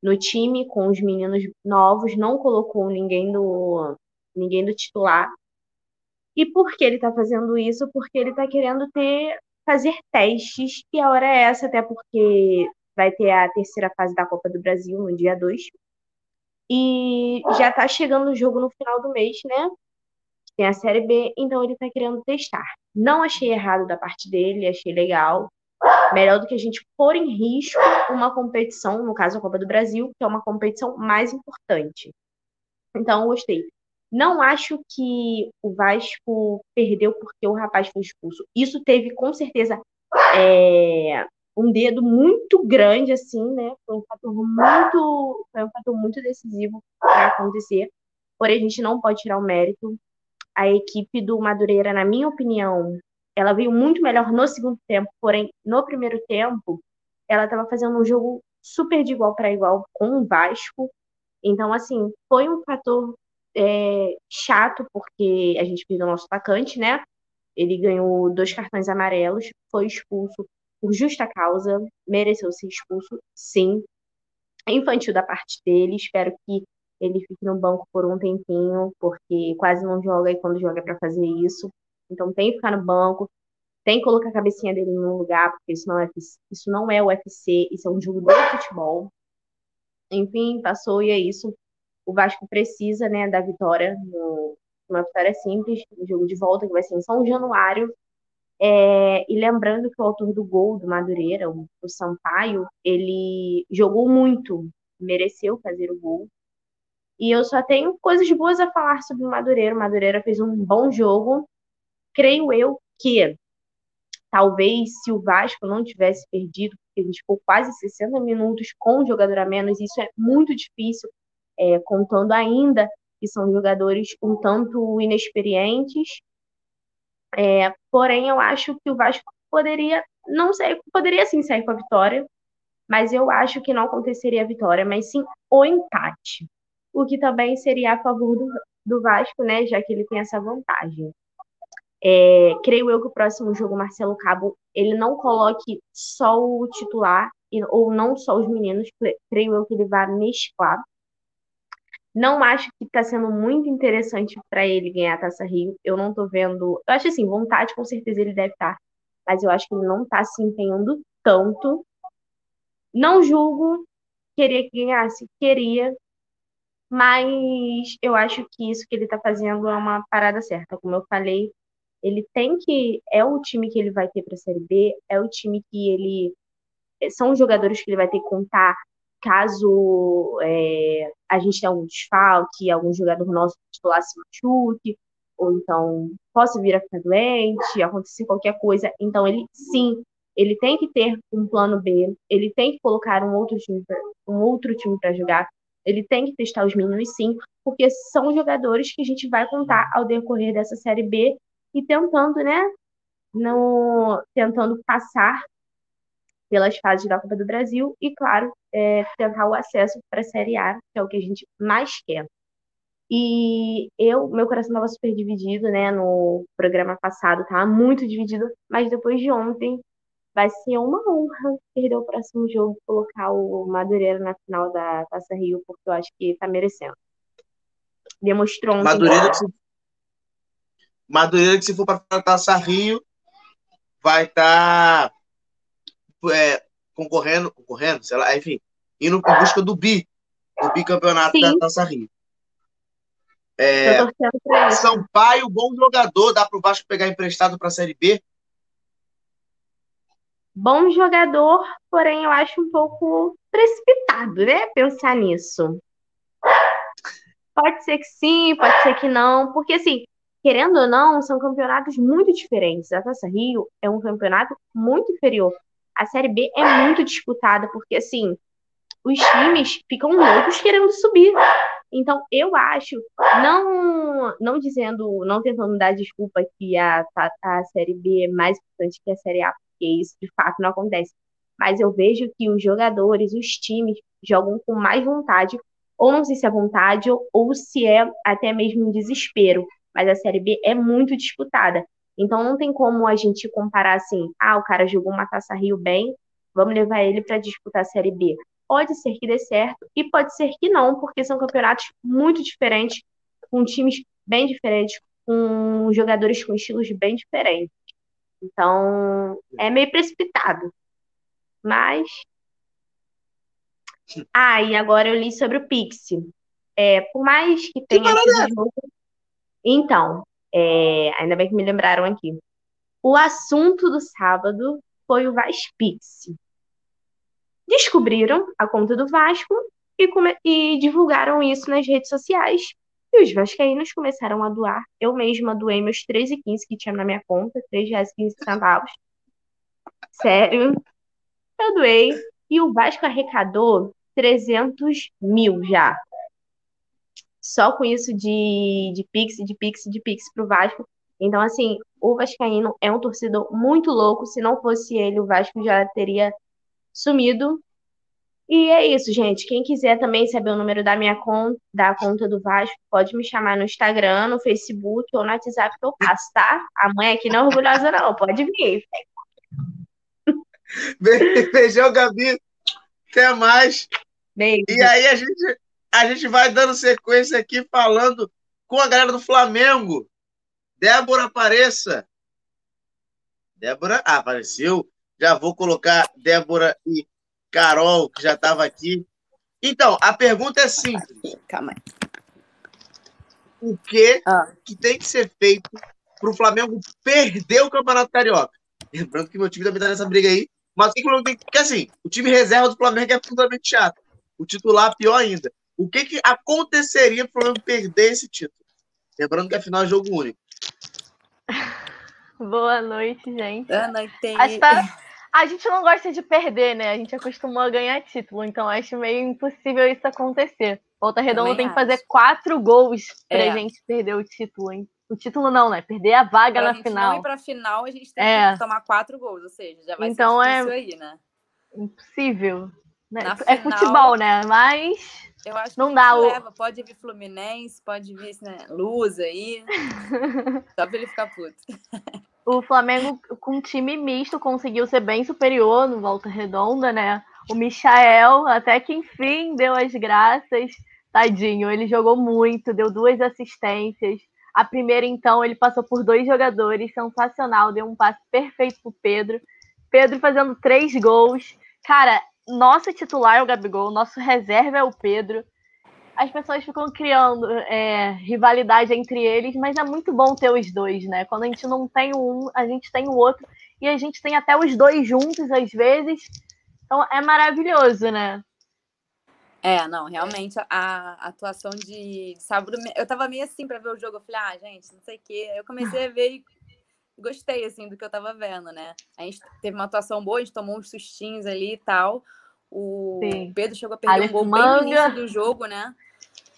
no time com os meninos novos, não colocou ninguém do ninguém do titular. E por que ele está fazendo isso? Porque ele está querendo ter fazer testes, e a hora é essa, até porque vai ter a terceira fase da Copa do Brasil no dia 2. E já está chegando o jogo no final do mês, né? Tem a Série B, então ele está querendo testar. Não achei errado da parte dele, achei legal. Melhor do que a gente pôr em risco uma competição, no caso a Copa do Brasil, que é uma competição mais importante. Então, gostei. Não acho que o Vasco perdeu porque o rapaz foi expulso. Isso teve, com certeza, é, um dedo muito grande, assim, né? Foi um fator muito, foi um fator muito decisivo para acontecer. Porém, a gente não pode tirar o mérito. A equipe do Madureira, na minha opinião, ela veio muito melhor no segundo tempo, porém, no primeiro tempo, ela estava fazendo um jogo super de igual para igual com o Vasco. Então, assim, foi um fator é, chato, porque a gente perdeu o nosso atacante, né? Ele ganhou dois cartões amarelos, foi expulso por justa causa, mereceu ser expulso, sim. É infantil da parte dele, espero que ele fique no banco por um tempinho, porque quase não joga e quando joga é para fazer isso. Então tem que ficar no banco, tem que colocar a cabecinha dele no lugar, porque isso não é, isso não é UFC, isso é um jogo de futebol. Enfim, passou e é isso. O Vasco precisa né, da vitória, no, uma vitória simples, no jogo de volta, que vai ser em São Januário. É, e lembrando que o autor do gol do Madureira, o, o Sampaio, ele jogou muito, mereceu fazer o gol. E eu só tenho coisas boas a falar sobre o Madureira. O Madureira fez um bom jogo, creio eu que talvez se o Vasco não tivesse perdido, porque a gente ficou quase 60 minutos com um jogador a menos, isso é muito difícil, é, contando ainda que são jogadores um tanto inexperientes. É, porém, eu acho que o Vasco poderia, não sei, poderia sim sair com a vitória, mas eu acho que não aconteceria a vitória, mas sim o empate. O que também seria a favor do, do Vasco, né, já que ele tem essa vantagem. É, creio eu que o próximo jogo, Marcelo Cabo, ele não coloque só o titular, ou não só os meninos, creio eu que ele vai mesclar. Não acho que está sendo muito interessante para ele ganhar a Taça Rio. Eu não estou vendo. Eu acho assim, vontade com certeza ele deve estar, tá, mas eu acho que ele não está se empenhando tanto. Não julgo, queria que ganhasse, queria, mas eu acho que isso que ele está fazendo é uma parada certa. Como eu falei, ele tem que. É o time que ele vai ter para a Série B, é o time que ele. São os jogadores que ele vai ter que contar caso é, a gente tenha algum desfalque, algum jogador nosso titular se machuque, ou então possa vir a ficar doente, acontecer qualquer coisa. Então, ele sim, ele tem que ter um plano B, ele tem que colocar um outro time um outro time para jogar, ele tem que testar os meninos sim, porque são jogadores que a gente vai contar ao decorrer dessa série B e tentando, né, no, tentando passar pelas fases da Copa do Brasil e, claro, é, tentar o acesso para a Série A, que é o que a gente mais quer. E eu, meu coração estava super dividido, né? No programa passado estava muito dividido, mas depois de ontem vai ser uma honra perder o próximo jogo, colocar o Madureira na final da Taça Rio, porque eu acho que está merecendo. Demonstrou ontem.
Madureira que se, Madureira que se for para a Taça Rio vai estar tá é, concorrendo, concorrendo, sei lá, enfim, indo em busca do bi, do bicampeonato da Taça Rio. É, Sampaio, bom jogador, dá para o Vasco pegar emprestado para a Série B?
Bom jogador, porém eu acho um pouco precipitado, né? Pensar nisso. Pode ser que sim, pode ser que não, porque assim, querendo ou não, são campeonatos muito diferentes. A Taça Rio é um campeonato muito inferior. A Série B é muito disputada, porque assim, os times ficam loucos querendo subir. Então, eu acho, não não dizendo, não tentando dar desculpa que a, a, a Série B é mais importante que a Série A, porque isso de fato não acontece. Mas eu vejo que os jogadores, os times, jogam com mais vontade, ou não sei se é vontade, ou, ou se é até mesmo um desespero. Mas a Série B é muito disputada. Então não tem como a gente comparar assim, ah, o cara jogou uma taça Rio bem, vamos levar ele para disputar a Série B. Pode ser que dê certo e pode ser que não, porque são campeonatos muito diferentes, com times bem diferentes, com jogadores com estilos bem diferentes. Então, é meio precipitado. Mas. Ah, e agora eu li sobre o Pix. É, por mais que tenha sido jogo. Então, é, ainda bem que me lembraram aqui. O assunto do sábado foi o Vaspix. Descobriram a conta do Vasco e, e divulgaram isso nas redes sociais. E os vascaínos começaram a doar. Eu mesma doei meus 13,15 que tinha na minha conta, R$3,15. Sério. Eu doei. E o Vasco arrecadou 300 mil já. Só com isso de, de Pix, de Pix, de Pix pro Vasco. Então, assim, o Vascaíno é um torcedor muito louco. Se não fosse ele, o Vasco já teria sumido. E é isso, gente. Quem quiser também saber o número da minha conta, da conta do Vasco, pode me chamar no Instagram, no Facebook ou no WhatsApp que eu passo, tá? A mãe aqui não é orgulhosa, não. Pode vir.
Beijão, Gabi. Até mais.
Beijo.
E aí a gente, a gente vai dando sequência aqui falando com a galera do Flamengo. Débora apareça. Débora ah, apareceu. Já vou colocar Débora e Carol, que já estava aqui. Então, a pergunta é simples.
Calma aí.
O que, ah. que tem que ser feito para o Flamengo perder o Campeonato Carioca? Lembrando que meu time também está nessa briga aí. Mas o que que. Porque assim, o time reserva do Flamengo é absolutamente chato. O titular, pior ainda. O que, que aconteceria para o Flamengo perder esse título? Lembrando que afinal é jogo único.
Boa noite, gente.
Boa noite.
Acho que tá a gente não gosta de perder, né? A gente acostumou a ganhar título, então acho meio impossível isso acontecer. Volta Redonda tem que fazer quatro gols pra é. gente perder o título, hein? O título não, né? Perder a vaga pra na
gente
final.
Não ir pra final, a gente tem é. que tomar quatro gols, ou seja, já vai
então
ser
é
aí, né?
Impossível. Né? é final, futebol, né? Mas
eu acho
não
que
dá
o... leva. Pode vir Fluminense, pode vir né, Luz aí. só pra ele ficar puto.
o Flamengo, com um time misto, conseguiu ser bem superior no Volta Redonda, né? O Michael, até que enfim, deu as graças. Tadinho, ele jogou muito, deu duas assistências. A primeira, então, ele passou por dois jogadores, sensacional, deu um passe perfeito pro Pedro. Pedro fazendo três gols. Cara, nosso titular é o Gabigol, nosso reserva é o Pedro as pessoas ficam criando é, rivalidade entre eles, mas é muito bom ter os dois, né? Quando a gente não tem um, a gente tem o outro, e a gente tem até os dois juntos às vezes. Então é maravilhoso, né?
É, não, realmente a, atuação de, sábado. Eu tava meio assim para ver o jogo. Eu falei, ah, gente, não sei o quê. Eu comecei a ver e gostei, assim, do que eu tava vendo, né? A gente teve uma atuação boa, a gente tomou uns sustinhos ali e tal. O Sim. Pedro chegou a perder um gol Manga. bem no início do jogo, né?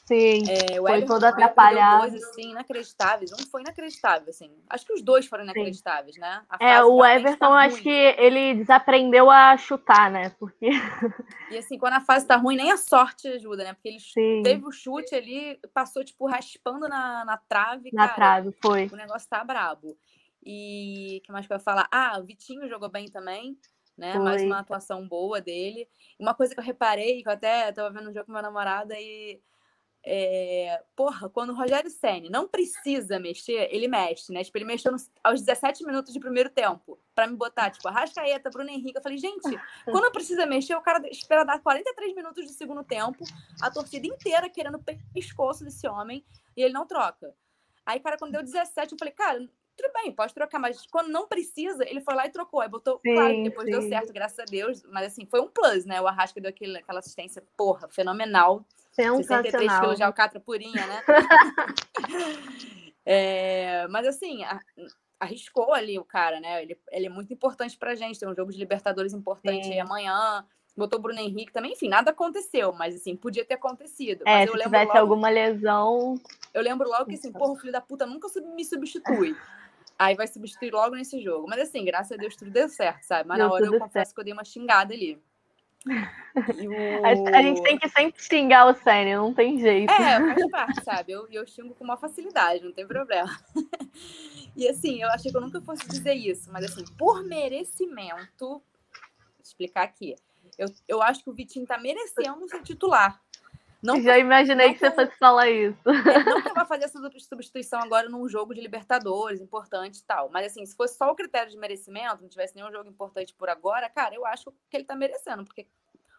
Sim, é, foi todo atrapalhado.
dois, assim, inacreditáveis. Um foi inacreditável, assim. Acho que os dois foram inacreditáveis, Sim. né?
é, o Everton, tá acho que ele desaprendeu a chutar, né? Porque...
E assim, quando a fase tá ruim, nem a sorte ajuda, né? Porque ele Sim. teve o chute ali, passou, tipo, raspando na, na trave.
Na
cara,
trave, foi.
O negócio tá brabo. E o que mais que eu ia falar? Ah, o Vitinho jogou bem também né? Foi. Mais uma atuação boa dele. Uma coisa que eu reparei, que eu até estava vendo um jogo com meu namorado e é, porra, quando o Rogério Senni não precisa mexer, ele mexe, né? Tipo, ele mexeu nos, aos 17 minutos de primeiro tempo para me botar, tipo, Arrascaeta, Bruno Henrique. Eu falei, gente, quando precisa mexer, o cara espera dar 43 minutos de segundo tempo, a torcida inteira querendo o pescoço desse homem, e ele não troca. Aí, cara, quando deu 17, eu falei, cara, tudo bem, pode trocar, mas quando não precisa, ele foi lá e trocou. Aí botou, sim, claro, depois sim. deu certo, graças a Deus, mas assim, foi um plus, né? O Arrasca deu aquele, aquela assistência, porra, fenomenal.
Sensacional. 63
quilos de alcatra purinha, né? é, mas assim, arriscou ali o cara, né? Ele, ele é muito importante pra gente. Tem um jogo de Libertadores importante aí amanhã. Botou o Bruno Henrique também, enfim, nada aconteceu, mas assim, podia ter acontecido.
É,
mas
se tivesse logo, alguma lesão.
Eu lembro logo que assim, porra, o filho da puta nunca me substitui. Aí vai substituir logo nesse jogo. Mas assim, graças a Deus tudo deu certo, sabe? Mas deu na hora eu confesso certo. que eu dei uma xingada ali.
O... A gente tem que sempre xingar o Sênio, não tem jeito.
É, faz parte, sabe? Eu, eu xingo com uma facilidade, não tem problema. E assim, eu achei que eu nunca fosse dizer isso, mas assim, por merecimento, vou explicar aqui. Eu, eu acho que o Vitinho tá merecendo ser titular.
Não Já imaginei não que você fosse falar isso.
Não que eu vá fazer essa substituição agora num jogo de Libertadores importante e tal. Mas assim, se fosse só o critério de merecimento, não tivesse nenhum jogo importante por agora, cara, eu acho que ele tá merecendo, porque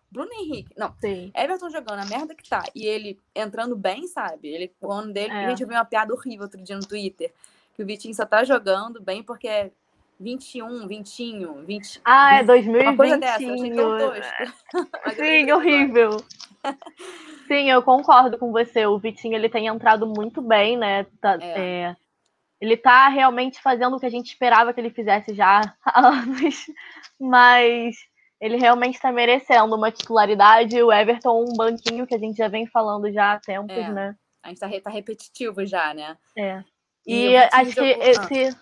Bruno Henrique, não, Sim. Everton jogando a merda que tá, e ele entrando bem, sabe? Ele, o ano dele, é. a gente viu uma piada horrível outro dia no Twitter, que o Vitinho só tá jogando bem porque é 21, 20, 20.
Ah, é 2020. Uma
coisa dessa, eu achei tão tosco.
Sim, horrível. Sim, eu concordo com você. O Vitinho ele tem entrado muito bem, né? Tá, é. É, ele tá realmente fazendo o que a gente esperava que ele fizesse já há anos, mas ele realmente está merecendo uma titularidade. O Everton, um banquinho que a gente já vem falando já há tempos, é. né?
A gente tá, tá repetitivo já, né?
É. E, e acho que esse.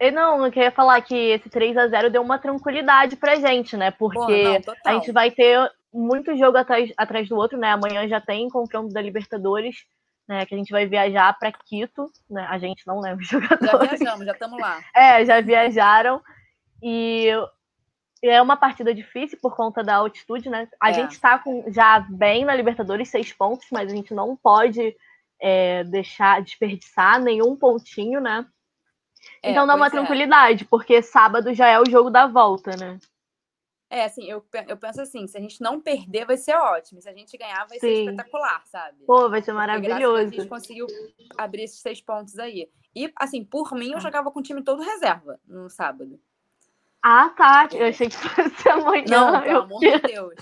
Eu não, eu queria falar que esse 3 a 0 deu uma tranquilidade pra gente, né? Porque não, a gente vai ter muito jogo atrás, atrás do outro, né? Amanhã já tem confronto da Libertadores, né? Que a gente vai viajar para Quito, né? A gente não, né? Os
jogadores. Já viajamos, já estamos lá.
É, já viajaram. E é uma partida difícil por conta da altitude, né? A é. gente está já bem na Libertadores, seis pontos, mas a gente não pode é, deixar desperdiçar nenhum pontinho, né? É, então dá uma é. tranquilidade, porque sábado já é o jogo da volta, né?
É, assim, eu, eu penso assim, se a gente não perder, vai ser ótimo. Se a gente ganhar, vai Sim. ser espetacular, sabe?
Pô, vai ser maravilhoso.
a gente conseguiu abrir esses seis pontos aí. E, assim, por mim, eu ah. jogava com o time todo reserva no sábado.
Ah, tá. Eu achei que fosse amanhã.
Não, pelo amor de Deus.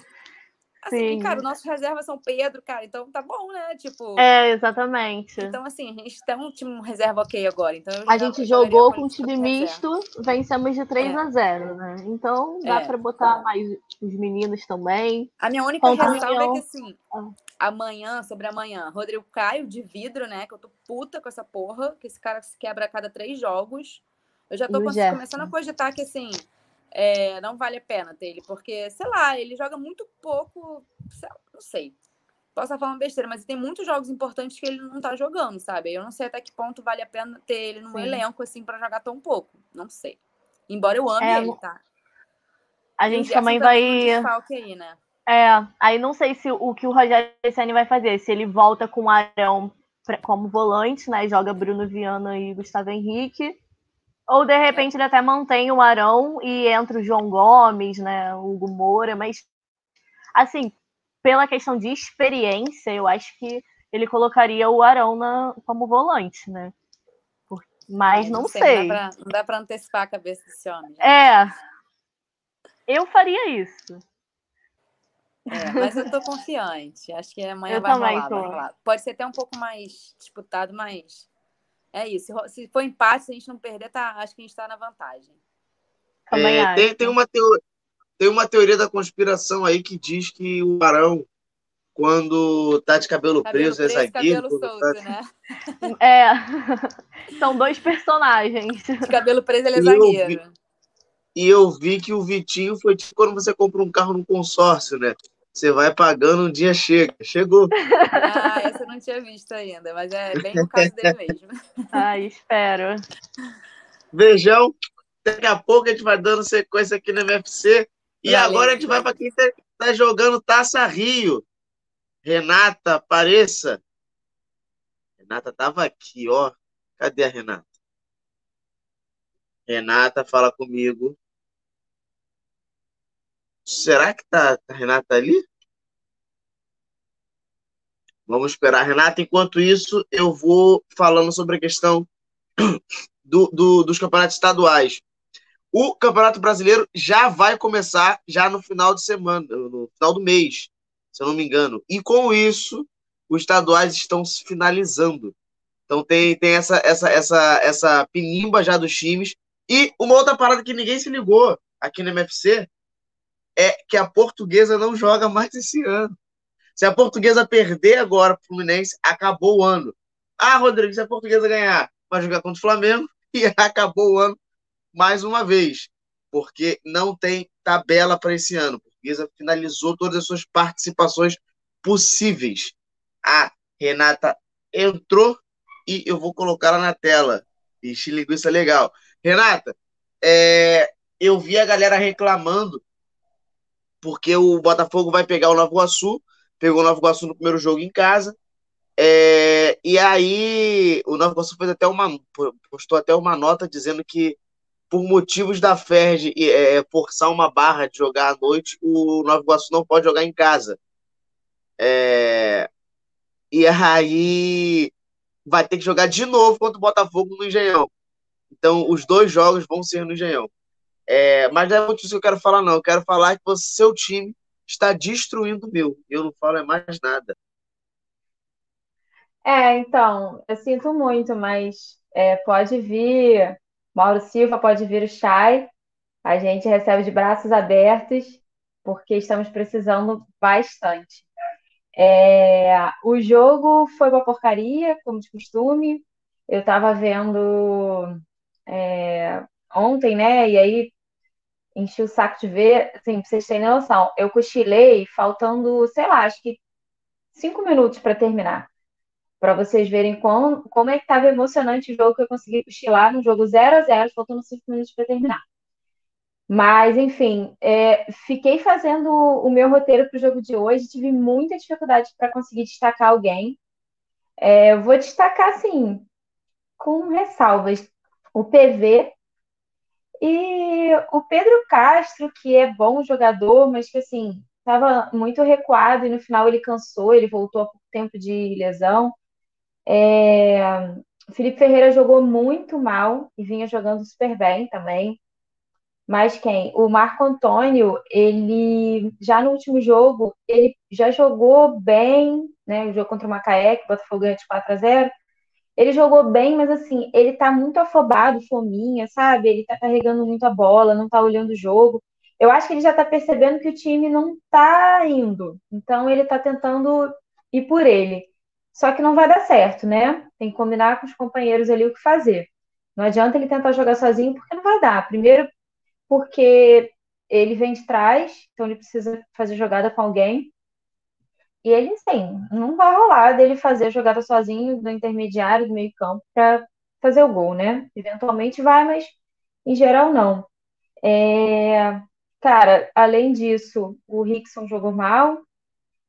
Assim, Sim. cara, nossos reservas são Pedro, cara, então tá bom, né? Tipo.
É, exatamente.
Então, assim, a gente tem um time reserva ok agora. Então
a gente jogou com um time misto, reserva. vencemos de 3 é. a 0, né? Então dá é. pra botar mais os meninos também.
A minha única ressalva é que, assim, ah. amanhã, sobre amanhã, Rodrigo Caio de vidro, né? Que eu tô puta com essa porra, que esse cara se quebra a cada três jogos. Eu já tô começando a cogitar que, assim é, não vale a pena ter ele, porque, sei lá, ele joga muito pouco, não sei. Posso estar falando besteira, mas tem muitos jogos importantes que ele não tá jogando, sabe? Eu não sei até que ponto vale a pena ter ele num Sim. elenco, assim, para jogar tão pouco. Não sei. Embora eu ame é, ele, tá?
A gente também vai.
Aí, né?
É, aí não sei se o que o Rogério Senna vai fazer, se ele volta com o Arão como volante, né? Joga Bruno Viana e Gustavo Henrique ou de repente ele até mantém o Arão e entra o João Gomes, né? O Hugo Moura, mas assim, pela questão de experiência, eu acho que ele colocaria o Arão na, como volante, né? Mas é, não, não, sei. sei.
Não dá para antecipar a cabeça desse homem. Gente.
É. Eu faria isso.
É, mas eu tô confiante. Acho que amanhã eu vai, rolar, vai rolar. Pode ser até um pouco mais disputado, mas é isso. Se for empate, se a gente não perder, tá, acho que a gente está na vantagem.
É, tem, tem, uma teoria, tem uma teoria da conspiração aí que diz que o Barão, quando tá de cabelo, cabelo preso, é zagueiro.
Cabelo solto, tá... né?
É. São dois personagens.
De cabelo preso, ele é e zagueiro.
Eu vi, e eu vi que o Vitinho foi tipo quando você compra um carro no consórcio, né? Você vai pagando, um dia chega. Chegou.
Ah, essa eu não tinha visto ainda, mas é bem o caso dele mesmo.
Ai, espero.
Beijão. Daqui a pouco a gente vai dando sequência aqui no MFC. E Valeu, agora a gente vai para quem está tá jogando Taça Rio. Renata, apareça. Renata tava aqui, ó. Cadê a Renata? Renata, fala comigo. Será que tá a Renata ali? Vamos esperar, Renata. Enquanto isso, eu vou falando sobre a questão do, do, dos campeonatos estaduais. O Campeonato Brasileiro já vai começar já no final de semana, no final do mês, se eu não me engano. E com isso, os estaduais estão se finalizando. Então tem, tem essa, essa, essa, essa pinimba já dos times. E uma outra parada que ninguém se ligou aqui no MFC é que a portuguesa não joga mais esse ano. Se a portuguesa perder agora para o Fluminense, acabou o ano. Ah, Rodrigo, se a portuguesa ganhar, vai jogar contra o Flamengo e acabou o ano mais uma vez, porque não tem tabela para esse ano. A portuguesa finalizou todas as suas participações possíveis. A Renata entrou e eu vou colocar ela na tela. Ixi, linguiça legal. Renata, é, eu vi a galera reclamando porque o Botafogo vai pegar o Nova Iguaçu, pegou o Nova Iguaçu no primeiro jogo em casa, é, e aí o Nova Iguaçu fez até uma postou até uma nota dizendo que por motivos da Ferg é, forçar uma barra de jogar à noite, o Nova Iguaçu não pode jogar em casa. É, e aí vai ter que jogar de novo contra o Botafogo no Engenhão. Então, os dois jogos vão ser no Engenhão. É, mas não é muito isso que eu quero falar, não. Eu quero falar que você, seu time está destruindo o meu. Eu não falo mais nada.
É, então, eu sinto muito, mas é, pode vir Mauro Silva, pode vir o Chay. A gente recebe de braços abertos, porque estamos precisando bastante. É, o jogo foi uma porcaria, como de costume. Eu estava vendo é, ontem, né? E aí enchi o saco de ver. Assim, pra vocês terem noção, eu cochilei faltando, sei lá, acho que cinco minutos para terminar. Para vocês verem como, como é que estava emocionante o jogo que eu consegui cochilar no jogo 0 a 0 faltando cinco minutos para terminar. Mas, enfim, é, fiquei fazendo o meu roteiro para o jogo de hoje, tive muita dificuldade para conseguir destacar alguém. É, eu vou destacar, assim, com ressalvas, o PV e o Pedro Castro, que é bom jogador, mas que, assim, estava muito recuado e no final ele cansou, ele voltou há pouco tempo de lesão. É, o Felipe Ferreira jogou muito mal e vinha jogando super bem também. Mas quem? O Marco Antônio, ele já no último jogo, ele já jogou bem, né? O jogo contra o Macaé, que o Botafogo ganhou de 4 a 0 Ele jogou bem, mas assim, ele tá muito afobado, fominha, sabe? Ele tá carregando muito a bola, não tá olhando o jogo. Eu acho que ele já tá percebendo que o time não tá indo. Então ele tá tentando ir por ele. Só que não vai dar certo, né? Tem que combinar com os companheiros ali o que fazer. Não adianta ele tentar jogar sozinho porque não vai dar. Primeiro, porque ele vem de trás, então ele precisa fazer jogada com alguém. E ele, sim, não vai rolar dele fazer jogada sozinho do intermediário, do meio-campo, para fazer o gol, né? Eventualmente vai, mas em geral não. É... Cara, além disso, o Rickson jogou mal.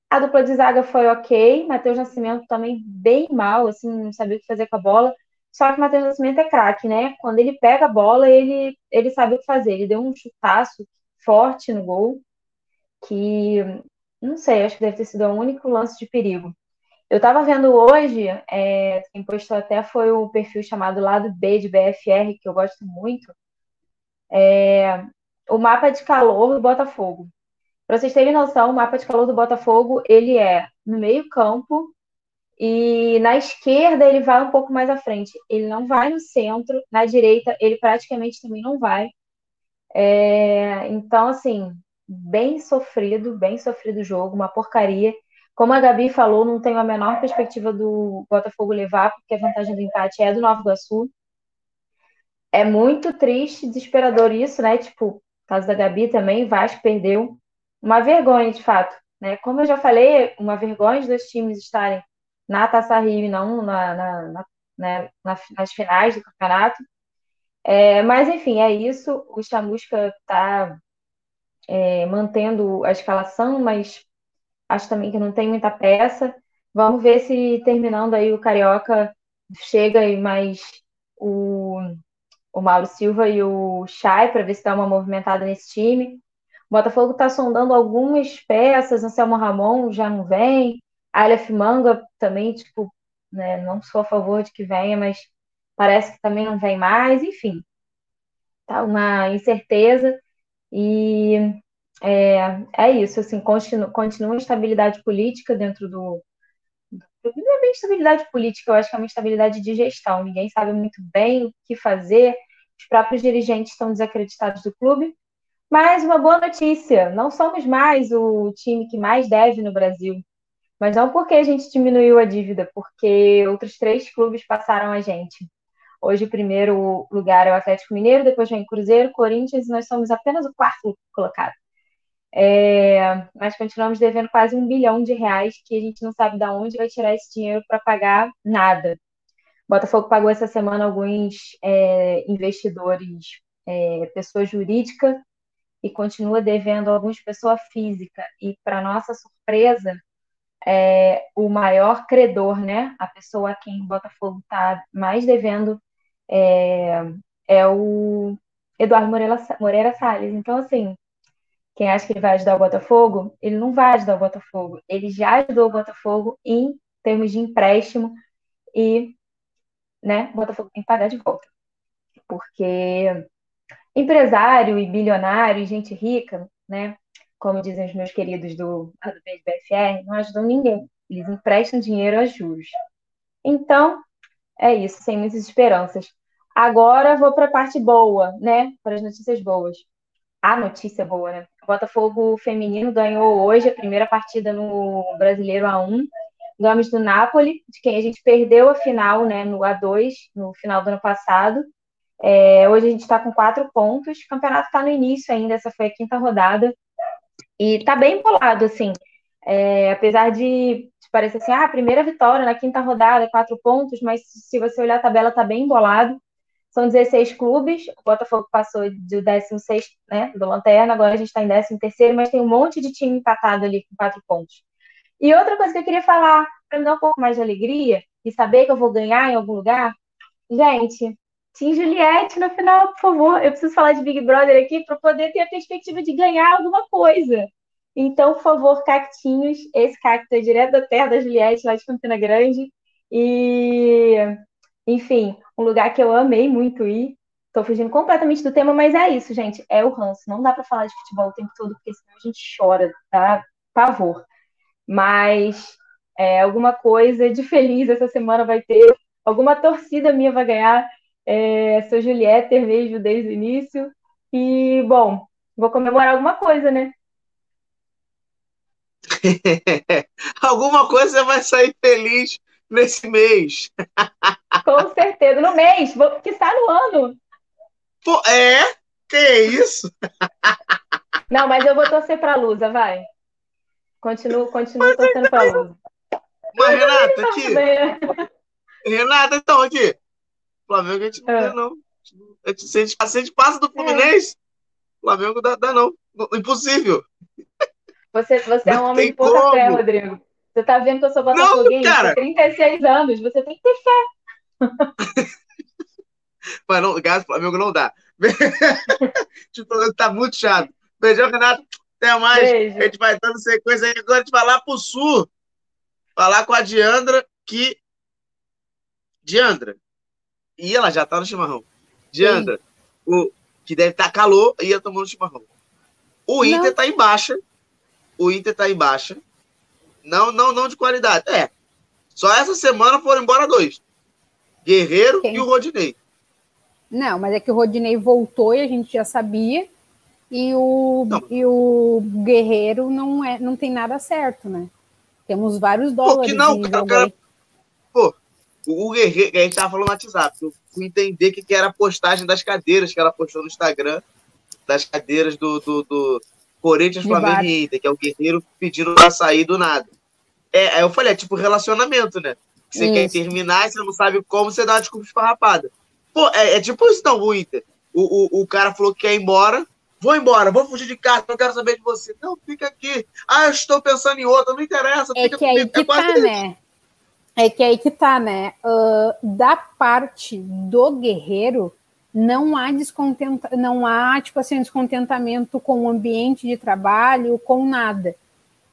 A dupla de zaga foi ok. Matheus Nascimento também bem mal, assim, não sabia o que fazer com a bola. Só que o Matheus Nascimento é craque, né? Quando ele pega a bola, ele, ele sabe o que fazer. Ele deu um chutaço forte no gol, que não sei, acho que deve ter sido o único lance de perigo. Eu estava vendo hoje, é, quem postou até foi o perfil chamado Lado B de BFR, que eu gosto muito, é, o mapa de calor do Botafogo. Para vocês terem noção, o mapa de calor do Botafogo, ele é no meio campo, e na esquerda ele vai um pouco mais à frente. Ele não vai no centro. Na direita ele praticamente também não vai. É, então, assim, bem sofrido, bem sofrido jogo, uma porcaria. Como a Gabi falou, não tenho a menor perspectiva do Botafogo levar, porque a vantagem do empate é do Nova Iguaçu. É muito triste, desesperador isso, né? Tipo, caso da Gabi também, Vasco perdeu. Uma vergonha, de fato. Né? Como eu já falei, uma vergonha dos times estarem na Taça Rio e não na, na, na, né, nas finais do campeonato. É, mas, enfim, é isso. O Chamusca está é, mantendo a escalação, mas acho também que não tem muita pressa. Vamos ver se terminando aí o Carioca chega e mais o, o Mauro Silva e o Chay para ver se dá uma movimentada nesse time. O Botafogo está sondando algumas peças, Anselmo Ramon já não vem, Aleph Manga também, tipo, né, não sou a favor de que venha, mas parece que também não vem mais, enfim. Tá uma incerteza e é, é isso, assim, continua, continua a instabilidade política dentro do, não é bem estabilidade política, eu acho que é uma estabilidade de gestão. Ninguém sabe muito bem o que fazer, os próprios dirigentes estão desacreditados do clube. Mas uma boa notícia: não somos mais o time que mais deve no Brasil. Mas não porque a gente diminuiu a dívida, porque outros três clubes passaram a gente. Hoje o primeiro lugar é o Atlético Mineiro, depois vem Cruzeiro, Corinthians e nós somos apenas o quarto colocado. É, mas continuamos devendo quase um bilhão de reais que a gente não sabe de onde vai tirar esse dinheiro para pagar nada. Botafogo pagou essa semana alguns é, investidores, é, pessoa jurídica, e continua devendo alguns pessoa física. E, para nossa surpresa, é, o maior credor, né, a pessoa a quem o Botafogo está mais devendo, é, é o Eduardo Moreira, Moreira Salles. Então, assim, quem acha que ele vai ajudar o Botafogo, ele não vai ajudar o Botafogo. Ele já ajudou o Botafogo em termos de empréstimo e né, o Botafogo tem que pagar de volta. Porque empresário e bilionário e gente rica, né, como dizem os meus queridos do, do BFR, não ajudam ninguém. Eles emprestam dinheiro a juros. Então, é isso, sem muitas esperanças. Agora vou para a parte boa, né? Para as notícias boas. A notícia boa, né? Botafogo feminino ganhou hoje a primeira partida no Brasileiro A1. Ganhamos do Napoli, de quem a gente perdeu a final, né, no A2, no final do ano passado. É, hoje a gente está com quatro pontos. O campeonato está no início ainda, essa foi a quinta rodada. E está bem empolado, assim. É, apesar de, de parecer assim, ah, primeira vitória na quinta rodada, quatro pontos, mas se você olhar a tabela, está bem embolado. São 16 clubes, o Botafogo passou do 16, né, do Lanterna, agora a gente está em 13 mas tem um monte de time empatado ali com quatro pontos. E outra coisa que eu queria falar, para me dar um pouco mais de alegria e saber que eu vou ganhar em algum lugar, gente, Tim Juliette no final, por favor, eu preciso falar de Big Brother aqui para poder ter a perspectiva de ganhar alguma coisa. Então, por favor, cactinhos, esse cacto é direto da terra da Juliette, lá de Campina Grande. E enfim, um lugar que eu amei muito ir. Tô fugindo completamente do tema, mas é isso, gente. É o ranço. Não dá para falar de futebol o tempo todo, porque senão a gente chora, tá? Pavor. Mas é, alguma coisa de feliz essa semana vai ter. Alguma torcida minha vai ganhar. É, sou Juliette, vejo desde o início. E, bom, vou comemorar alguma coisa, né?
alguma coisa vai sair feliz nesse mês.
Com certeza, no mês, que está no ano.
Pô, é? Que isso?
Não, mas eu vou torcer para a Lusa, vai. Continuo, continuo torcendo para a Lusa.
Mas, Renata, aqui. Né? Renata, então, aqui. Flamengo a gente não é. não. A gente, se, a gente, se a gente passa do é. Fluminense, é. Flamengo dá, dá não. Impossível.
Você, você é um homem de pouca fé, Rodrigo. Você tá vendo que eu sou botafoguense? Não, cara. 36 anos, você tem que ter fé.
Mas não, gás Flamengo não dá. tipo, tá muito chato. Beijão, Renato. Até mais. Beijo. A gente vai dando sequência. Agora a gente vai lá pro sul. Falar com a Diandra, que. Diandra. E ela já tá no chimarrão. Diandra, o... que deve estar tá calor, ia tomando chimarrão. O Inter não. tá em baixa. O Inter tá em baixa. Não, não, não de qualidade. É. Só essa semana foram embora dois. Guerreiro e o Rodinei.
Não, mas é que o Rodinei voltou e a gente já sabia. E o, e o Guerreiro não, é, não tem nada certo, né? Temos vários dólares. Pô,
não, cara, cara, pô, o Guerreiro, a gente tava falando no WhatsApp, eu fui entender que, que era a postagem das cadeiras que ela postou no Instagram, das cadeiras do, do, do Corinthians, Flamengo e Inter, que é o Guerreiro pedindo pra sair do nada. É, aí eu falei, é tipo relacionamento, né? Você isso. quer terminar e você não sabe como você dá uma desculpa esfarrapada. Pô, é, é tipo isso não, o Inter. O, o, o cara falou que quer ir embora, Vou embora, vou fugir de casa, não quero saber de você. Não, fica aqui. Ah, eu estou pensando em outra, não interessa.
É que aí que é tá, né? É que aí que tá, né? Uh, da parte do guerreiro, não há descontenta, não há, tipo assim, descontentamento com o ambiente de trabalho, com nada.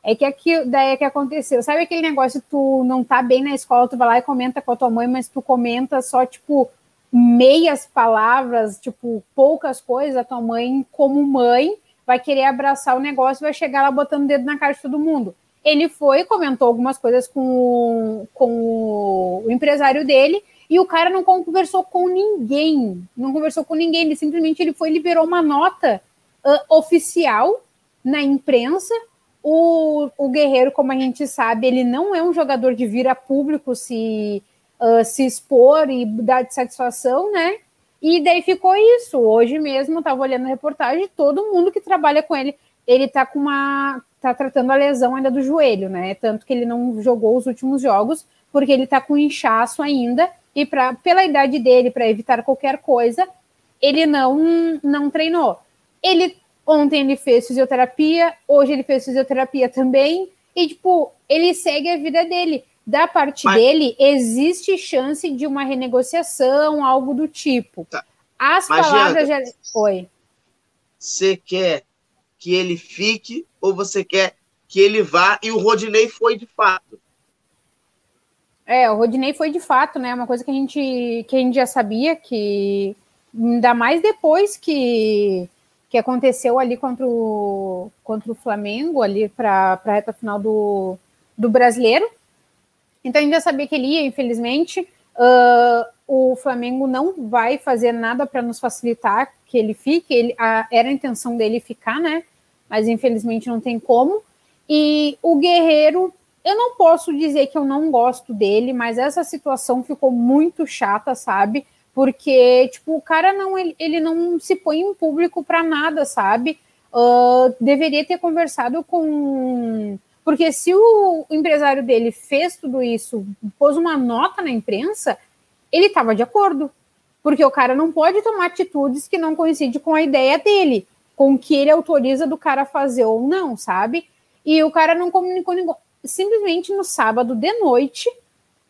É que aqui, daí é que aconteceu. Sabe aquele negócio, tu não tá bem na escola, tu vai lá e comenta com a tua mãe, mas tu comenta só, tipo, meias palavras, tipo, poucas coisas, a tua mãe, como mãe, vai querer abraçar o negócio e vai chegar lá botando o dedo na cara de todo mundo. Ele foi, comentou algumas coisas com, com o empresário dele, e o cara não conversou com ninguém, não conversou com ninguém, ele simplesmente ele foi liberou uma nota uh, oficial na imprensa. O, o Guerreiro, como a gente sabe, ele não é um jogador de vir a público se, uh, se expor e dar de satisfação, né? E daí ficou isso. Hoje mesmo, estava olhando a reportagem, todo mundo que trabalha com ele, ele tá com uma. tá tratando a lesão ainda do joelho, né? Tanto que ele não jogou os últimos jogos, porque ele tá com inchaço ainda e pra, pela idade dele, para evitar qualquer coisa, ele não, não treinou. Ele ontem ele fez fisioterapia, hoje ele fez fisioterapia também, e tipo, ele segue a vida dele. Da parte Mas... dele, existe chance de uma renegociação, algo do tipo. Tá. As Mas, palavras. Já... Oi.
Você quer que ele fique ou você quer que ele vá? E o Rodinei foi de fato.
É, o Rodinei foi de fato, né? Uma coisa que a gente, que a gente já sabia que ainda mais depois que, que aconteceu ali contra o, contra o Flamengo, ali para a reta final do, do brasileiro. Então a gente já sabia que ele ia, infelizmente. Uh, o Flamengo não vai fazer nada para nos facilitar que ele fique. Ele, a, era a intenção dele ficar, né? Mas infelizmente não tem como. E o Guerreiro eu não posso dizer que eu não gosto dele, mas essa situação ficou muito chata, sabe? Porque, tipo, o cara não, ele, ele não se põe em público para nada, sabe? Uh, deveria ter conversado com. Porque se o empresário dele fez tudo isso, pôs uma nota na imprensa, ele estava de acordo. Porque o cara não pode tomar atitudes que não coincidem com a ideia dele, com o que ele autoriza do cara fazer ou não, sabe? E o cara não comunicou simplesmente no sábado de noite,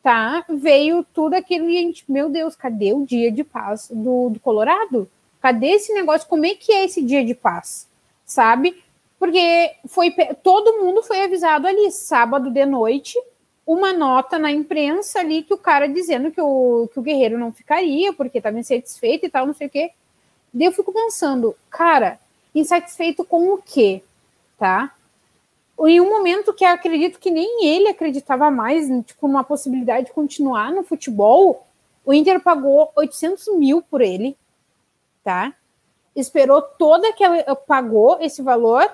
tá? Veio tudo aquilo e a gente, meu Deus, cadê o dia de paz do, do Colorado? Cadê esse negócio? Como é que é esse dia de paz? Sabe? Porque foi todo mundo foi avisado ali sábado de noite, uma nota na imprensa ali que o cara dizendo que o, que o guerreiro não ficaria porque estava insatisfeito e tal, não sei o quê. Daí eu fico pensando, cara, insatisfeito com o quê? Tá? Em um momento que acredito que nem ele acreditava mais, tipo, numa possibilidade de continuar no futebol, o Inter pagou 800 mil por ele, tá? Esperou toda aquela, pagou esse valor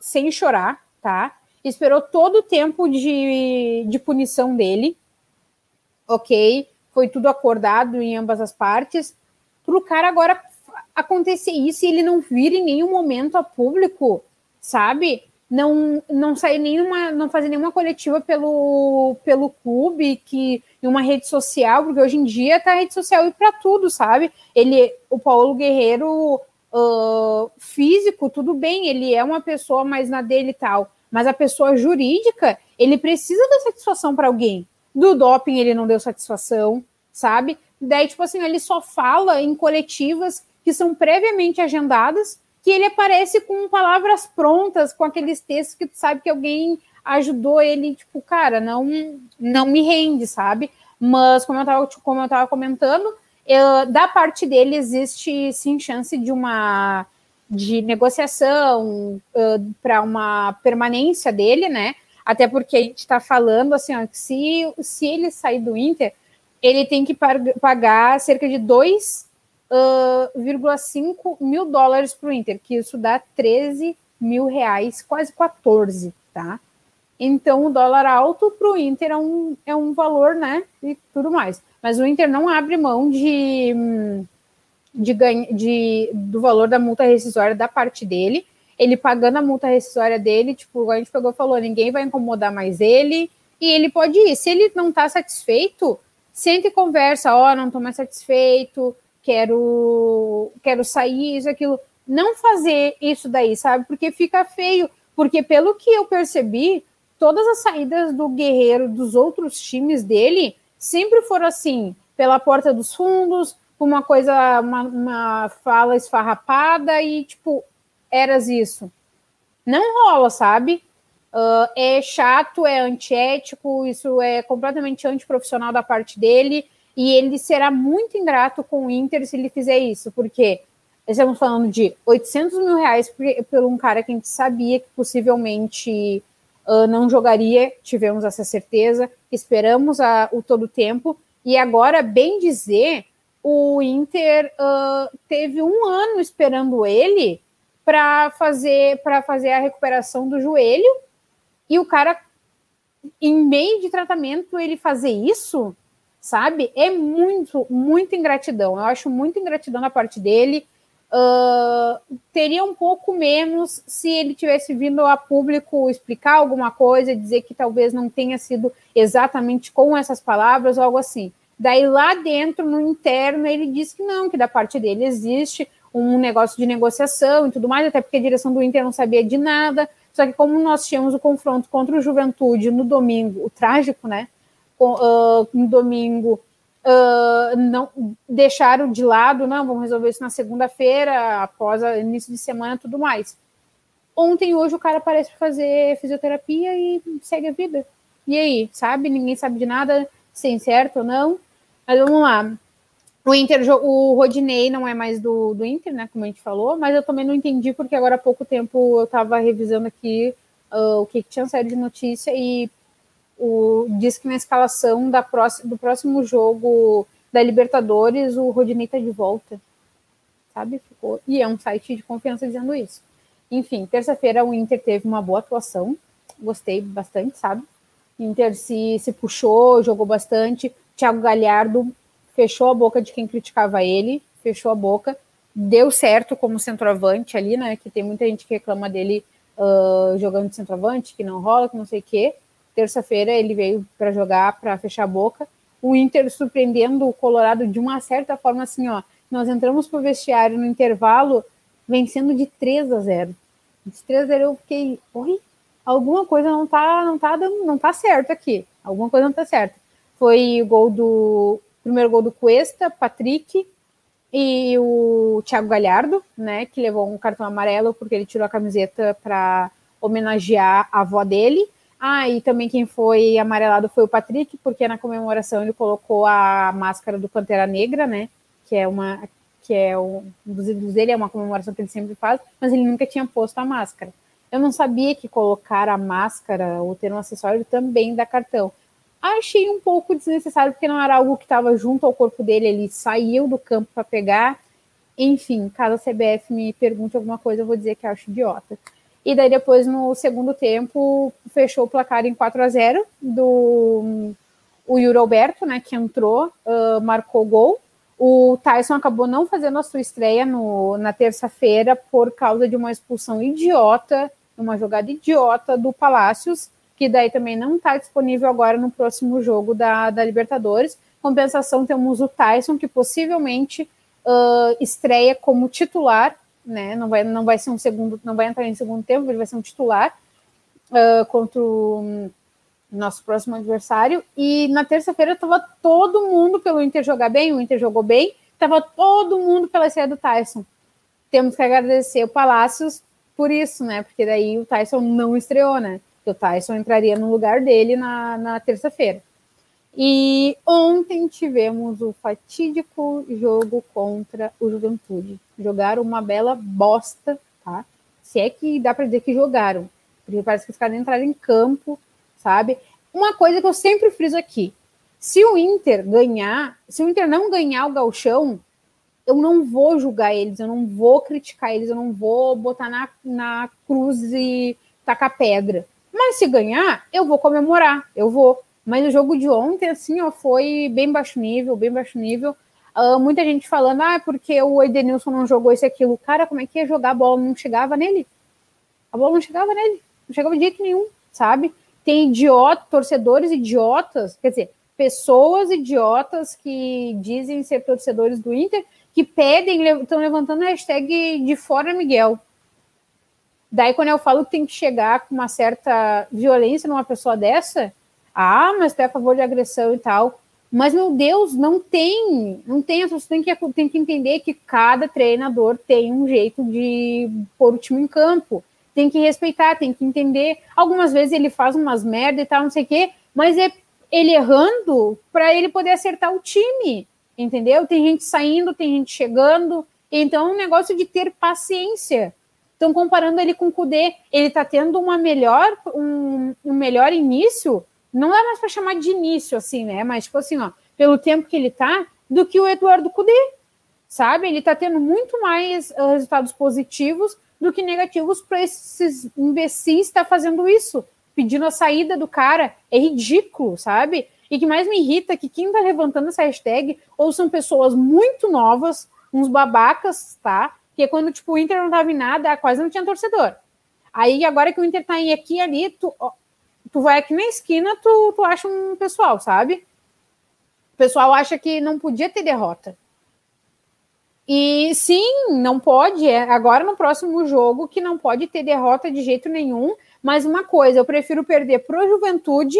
sem chorar, tá? Esperou todo o tempo de, de punição dele, ok? Foi tudo acordado em ambas as partes. Para o cara agora acontecer isso e ele não vir em nenhum momento a público, sabe? Não não sair nenhuma, não fazer nenhuma coletiva pelo, pelo clube, que em uma rede social, porque hoje em dia tá a rede social e para tudo, sabe? Ele, o Paulo Guerreiro uh, físico, tudo bem, ele é uma pessoa mais na dele e tal, mas a pessoa jurídica, ele precisa dar satisfação para alguém. Do doping ele não deu satisfação, sabe? Daí, tipo assim, ele só fala em coletivas que são previamente agendadas que ele aparece com palavras prontas, com aqueles textos que tu sabe que alguém ajudou ele, tipo, cara, não, não me rende, sabe? Mas, como eu estava como eu tava comentando, eu, da parte dele existe sim chance de uma de negociação uh, para uma permanência dele, né? Até porque a gente está falando assim, ó, que se, se ele sair do Inter, ele tem que pagar cerca de 2 uh, mil dólares para o Inter, que isso dá 13 mil reais, quase 14, tá? Então, o dólar alto para o Inter é um, é um valor, né? E tudo mais. Mas o Inter não abre mão de, de, ganha, de do valor da multa rescisória da parte dele. Ele pagando a multa rescisória dele, tipo, a gente pegou e falou: ninguém vai incomodar mais ele, e ele pode ir. Se ele não está satisfeito, sente e conversa: ó, oh, não estou mais satisfeito, quero, quero sair, isso, aquilo. não fazer isso daí, sabe? Porque fica feio. Porque pelo que eu percebi, todas as saídas do Guerreiro dos outros times dele sempre foram assim, pela porta dos fundos, uma coisa, uma, uma fala esfarrapada e tipo, eras isso. Não rola, sabe? Uh, é chato, é antiético, isso é completamente antiprofissional da parte dele, e ele será muito ingrato com o Inter se ele fizer isso, porque estamos falando de 800 mil reais por, por um cara que a gente sabia que possivelmente uh, não jogaria, tivemos essa certeza, esperamos a, o todo o tempo, e agora, bem dizer, o Inter uh, teve um ano esperando ele para fazer para fazer a recuperação do joelho. E o cara em meio de tratamento ele fazer isso, sabe? É muito muito ingratidão. Eu acho muito ingratidão da parte dele. Uh, teria um pouco menos se ele tivesse vindo a público explicar alguma coisa, dizer que talvez não tenha sido exatamente com essas palavras ou algo assim. Daí lá dentro, no interno, ele disse que não, que da parte dele existe um negócio de negociação e tudo mais, até porque a direção do Inter não sabia de nada. Só que como nós tínhamos o confronto contra o Juventude no domingo, o trágico, né? Uh, no domingo, uh, não deixaram de lado, não, vamos resolver isso na segunda-feira, após início de semana tudo mais. Ontem, hoje, o cara parece fazer fisioterapia e segue a vida. E aí, sabe? Ninguém sabe de nada, sem certo ou não. Mas vamos lá. O Inter, o Rodinei não é mais do, do Inter, né? Como a gente falou, mas eu também não entendi, porque agora há pouco tempo eu estava revisando aqui uh, o que, que tinha saído de notícia e o, diz que na escalação da próxima, do próximo jogo da Libertadores o Rodinei está de volta. Sabe? Ficou, e é um site de confiança dizendo isso. Enfim, terça-feira o Inter teve uma boa atuação, gostei bastante, sabe? Inter se, se puxou, jogou bastante. Thiago Galhardo fechou a boca de quem criticava ele, fechou a boca, deu certo como centroavante ali, né? Que tem muita gente que reclama dele uh, jogando de centroavante, que não rola, que não sei o quê. Terça-feira ele veio para jogar, para fechar a boca. O Inter surpreendendo o Colorado de uma certa forma, assim, ó. Nós entramos pro vestiário no intervalo vencendo de 3 a 0. De 3 a 0 eu fiquei, oi, alguma coisa não tá, não tá não tá certo aqui. Alguma coisa não tá certa. Foi o gol do primeiro gol do Cuesta, Patrick e o Thiago Galhardo, né, que levou um cartão amarelo porque ele tirou a camiseta para homenagear a avó dele. Ah, e também quem foi amarelado foi o Patrick, porque na comemoração ele colocou a máscara do Pantera Negra, né, que é uma que é um dos ídolos dele, é uma comemoração que ele sempre faz, mas ele nunca tinha posto a máscara. Eu não sabia que colocar a máscara ou ter um acessório também dá cartão. Achei um pouco desnecessário, porque não era algo que estava junto ao corpo dele, ele saiu do campo para pegar. Enfim, caso a CBF me pergunte alguma coisa, eu vou dizer que acho idiota. E daí depois, no segundo tempo, fechou o placar em 4 a 0 do o Yuri Alberto, né, que entrou, uh, marcou gol. O Tyson acabou não fazendo a sua estreia no, na terça-feira por causa de uma expulsão idiota, uma jogada idiota do Palácios, que daí também não está disponível agora no próximo jogo da, da Libertadores. Compensação, temos o Tyson, que possivelmente uh, estreia como titular, né? Não vai, não vai ser um segundo, não vai entrar em segundo tempo, ele vai ser um titular uh, contra o nosso próximo adversário. E na terça-feira estava todo mundo pelo Inter jogar bem, o Inter jogou bem, estava todo mundo pela estreia do Tyson. Temos que agradecer o Palácios por isso, né? Porque daí o Tyson não estreou, né? o Tyson entraria no lugar dele na, na terça-feira. E ontem tivemos o fatídico jogo contra o Juventude. Jogaram uma bela bosta, tá? Se é que dá para dizer que jogaram, porque parece que os caras entraram em campo, sabe? Uma coisa que eu sempre friso aqui: se o Inter ganhar, se o Inter não ganhar o galchão, eu não vou julgar eles, eu não vou criticar eles, eu não vou botar na, na cruz e tacar pedra. Mas se ganhar, eu vou comemorar, eu vou. Mas o jogo de ontem, assim, ó, foi bem baixo nível, bem baixo nível. Uh, muita gente falando, ah, porque o Edenilson não jogou esse aquilo. Cara, como é que ia jogar? A bola não chegava nele. A bola não chegava nele. Não chegava de jeito nenhum, sabe? Tem idiota, torcedores idiotas, quer dizer, pessoas idiotas que dizem ser torcedores do Inter, que pedem, estão levantando a hashtag de fora Miguel. Daí, quando eu falo que tem que chegar com uma certa violência numa pessoa dessa, ah, mas tu é a favor de agressão e tal. Mas, meu Deus, não tem, não tem, você tem que, tem que entender que cada treinador tem um jeito de pôr o time em campo. Tem que respeitar, tem que entender. Algumas vezes ele faz umas merda e tal, não sei o quê, mas é ele errando para ele poder acertar o time, entendeu? Tem gente saindo, tem gente chegando. Então, é um negócio de ter paciência. Estão comparando ele com o Kudê. Ele está tendo uma melhor, um, um melhor início não dá mais para chamar de início, assim, né? Mas, tipo assim, ó, pelo tempo que ele tá, do que o Eduardo Cudê, sabe? Ele tá tendo muito mais uh, resultados positivos do que negativos para esses imbecis estar tá fazendo isso, pedindo a saída do cara. É ridículo, sabe? E que mais me irrita é que quem tá levantando essa hashtag ou são pessoas muito novas, uns babacas, tá? Que é quando, tipo, o Inter não tava em nada, quase não tinha torcedor. Aí, agora que o Inter tá em aqui e ali, tu, tu vai aqui na esquina, tu, tu acha um pessoal, sabe? O pessoal acha que não podia ter derrota. E sim, não pode. É agora no próximo jogo que não pode ter derrota de jeito nenhum. Mas uma coisa, eu prefiro perder para Juventude,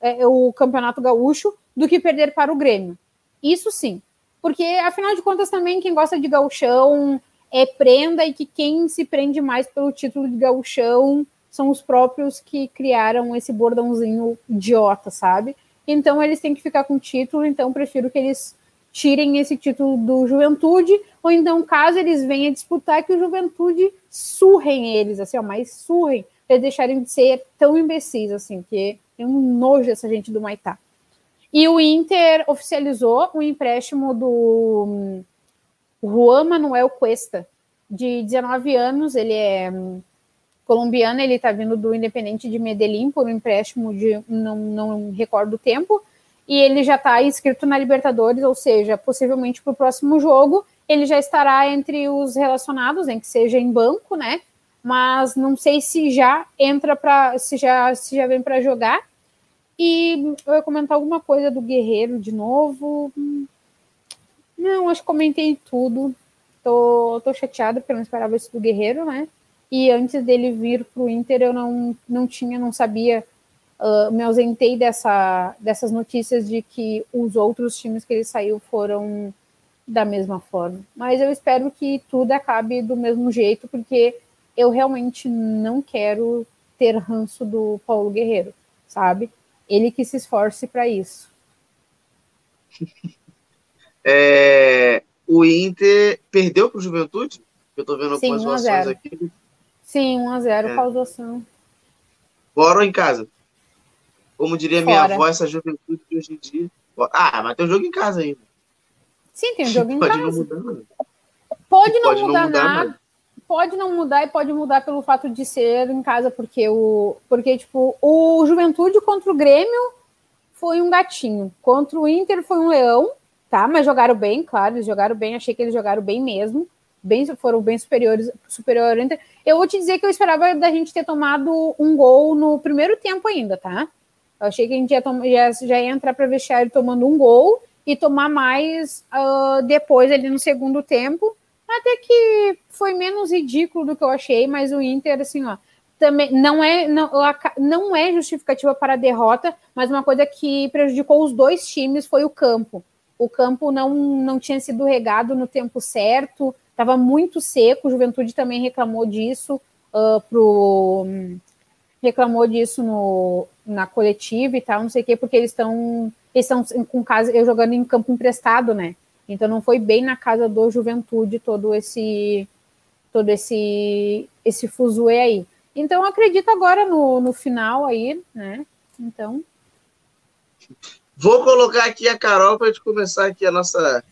é, o Campeonato Gaúcho, do que perder para o Grêmio. Isso sim. Porque, afinal de contas, também quem gosta de gauchão é prenda e que quem se prende mais pelo título de gauchão são os próprios que criaram esse bordãozinho idiota, sabe? Então eles têm que ficar com o título, então prefiro que eles tirem esse título do Juventude, ou então, caso eles venham disputar, que o Juventude surrem eles, assim, ó, mas surrem, para deixarem de ser tão imbecis, assim, que tem um nojo essa gente do Maitá. E o Inter oficializou o um empréstimo do hum, Juan Manuel Cuesta, de 19 anos, ele é hum, colombiano, ele está vindo do Independente de Medellín por um empréstimo de não, não recordo o tempo, e ele já está inscrito na Libertadores, ou seja, possivelmente para o próximo jogo ele já estará entre os relacionados, em que seja em banco, né? Mas não sei se já entra para se já se já vem para jogar. E eu ia comentar alguma coisa do Guerreiro de novo. Não, acho que comentei tudo. Tô, tô chateada porque eu não esperava isso do Guerreiro, né? E antes dele vir para o Inter eu não, não tinha, não sabia, uh, me ausentei dessa, dessas notícias de que os outros times que ele saiu foram da mesma forma. Mas eu espero que tudo acabe do mesmo jeito, porque eu realmente não quero ter ranço do Paulo Guerreiro, sabe? Ele que se esforce para isso.
É, o Inter perdeu para o Juventude? Eu estou vendo algumas
ações aqui. Sim, 1x0, é. pausação.
Fora ou em casa? Como diria Fora. minha avó, essa juventude de hoje em dia. Ah, mas tem um jogo em casa ainda.
Sim, tem um jogo em
pode
casa.
Não mudar,
pode não pode mudar, não mudar nada. Pode não mudar e pode mudar pelo fato de ser em casa, porque o. Porque, tipo, o Juventude contra o Grêmio foi um gatinho. Contra o Inter foi um leão, tá? Mas jogaram bem, claro, eles jogaram bem, achei que eles jogaram bem mesmo bem, foram bem superiores, superior. Eu vou te dizer que eu esperava da gente ter tomado um gol no primeiro tempo ainda, tá? Eu achei que a gente ia, já ia entrar para vestiário tomando um gol e tomar mais uh, depois ali no segundo tempo. Até que foi menos ridículo do que eu achei, mas o Inter, assim, ó, também não é, não, não é justificativa para a derrota, mas uma coisa que prejudicou os dois times foi o campo. O campo não, não tinha sido regado no tempo certo, Estava muito seco, Juventude também reclamou disso uh, pro reclamou disso no, na coletiva e tal, não sei o quê, porque eles estão eles estão com casa jogando em campo emprestado, né? Então não foi bem na casa do Juventude todo esse todo esse esse fuzuê aí. Então acredito agora no, no final aí, né? Então
Vou colocar aqui a Carol para a gente começar aqui a nossa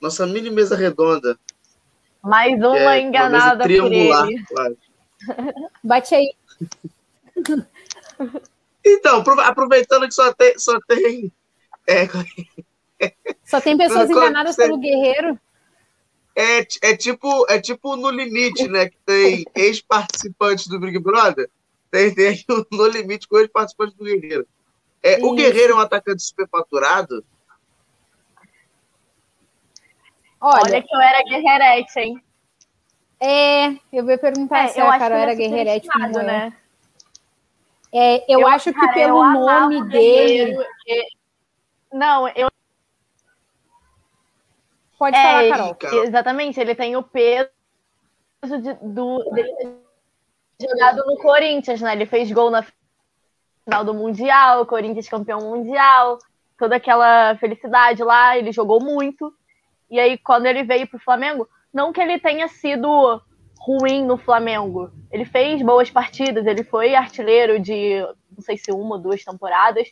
nossa mini mesa redonda.
Mais uma é enganada uma por ele. Claro.
Bate aí.
Então, aproveitando que só tem. Só tem, é,
só tem pessoas enganadas pelo guerreiro.
É, é, tipo, é tipo no limite, né? Que tem ex-participantes do Big Brother. Tem, tem no limite com ex-participantes do Guerreiro. É, o Guerreiro é um atacante superfaturado
Olha,
Olha,
que eu era guerreirete, hein?
é, eu ia perguntar
É,
se
eu
a Carol era guerreirete como eu.
né?
É, eu, acho que
cara,
pelo
eu
nome dele.
E- Não, eu
Pode
É,
falar, Carol.
Carol.
Exatamente, ele tem o peso de, do, dele jogado no Corinthians, né? Ele fez gol na final do Mundial, Corinthians campeão mundial, toda aquela felicidade lá, ele jogou muito. E aí, quando ele veio pro Flamengo, não que ele tenha sido ruim no Flamengo, ele fez boas partidas, ele foi artilheiro de não sei se uma ou duas temporadas,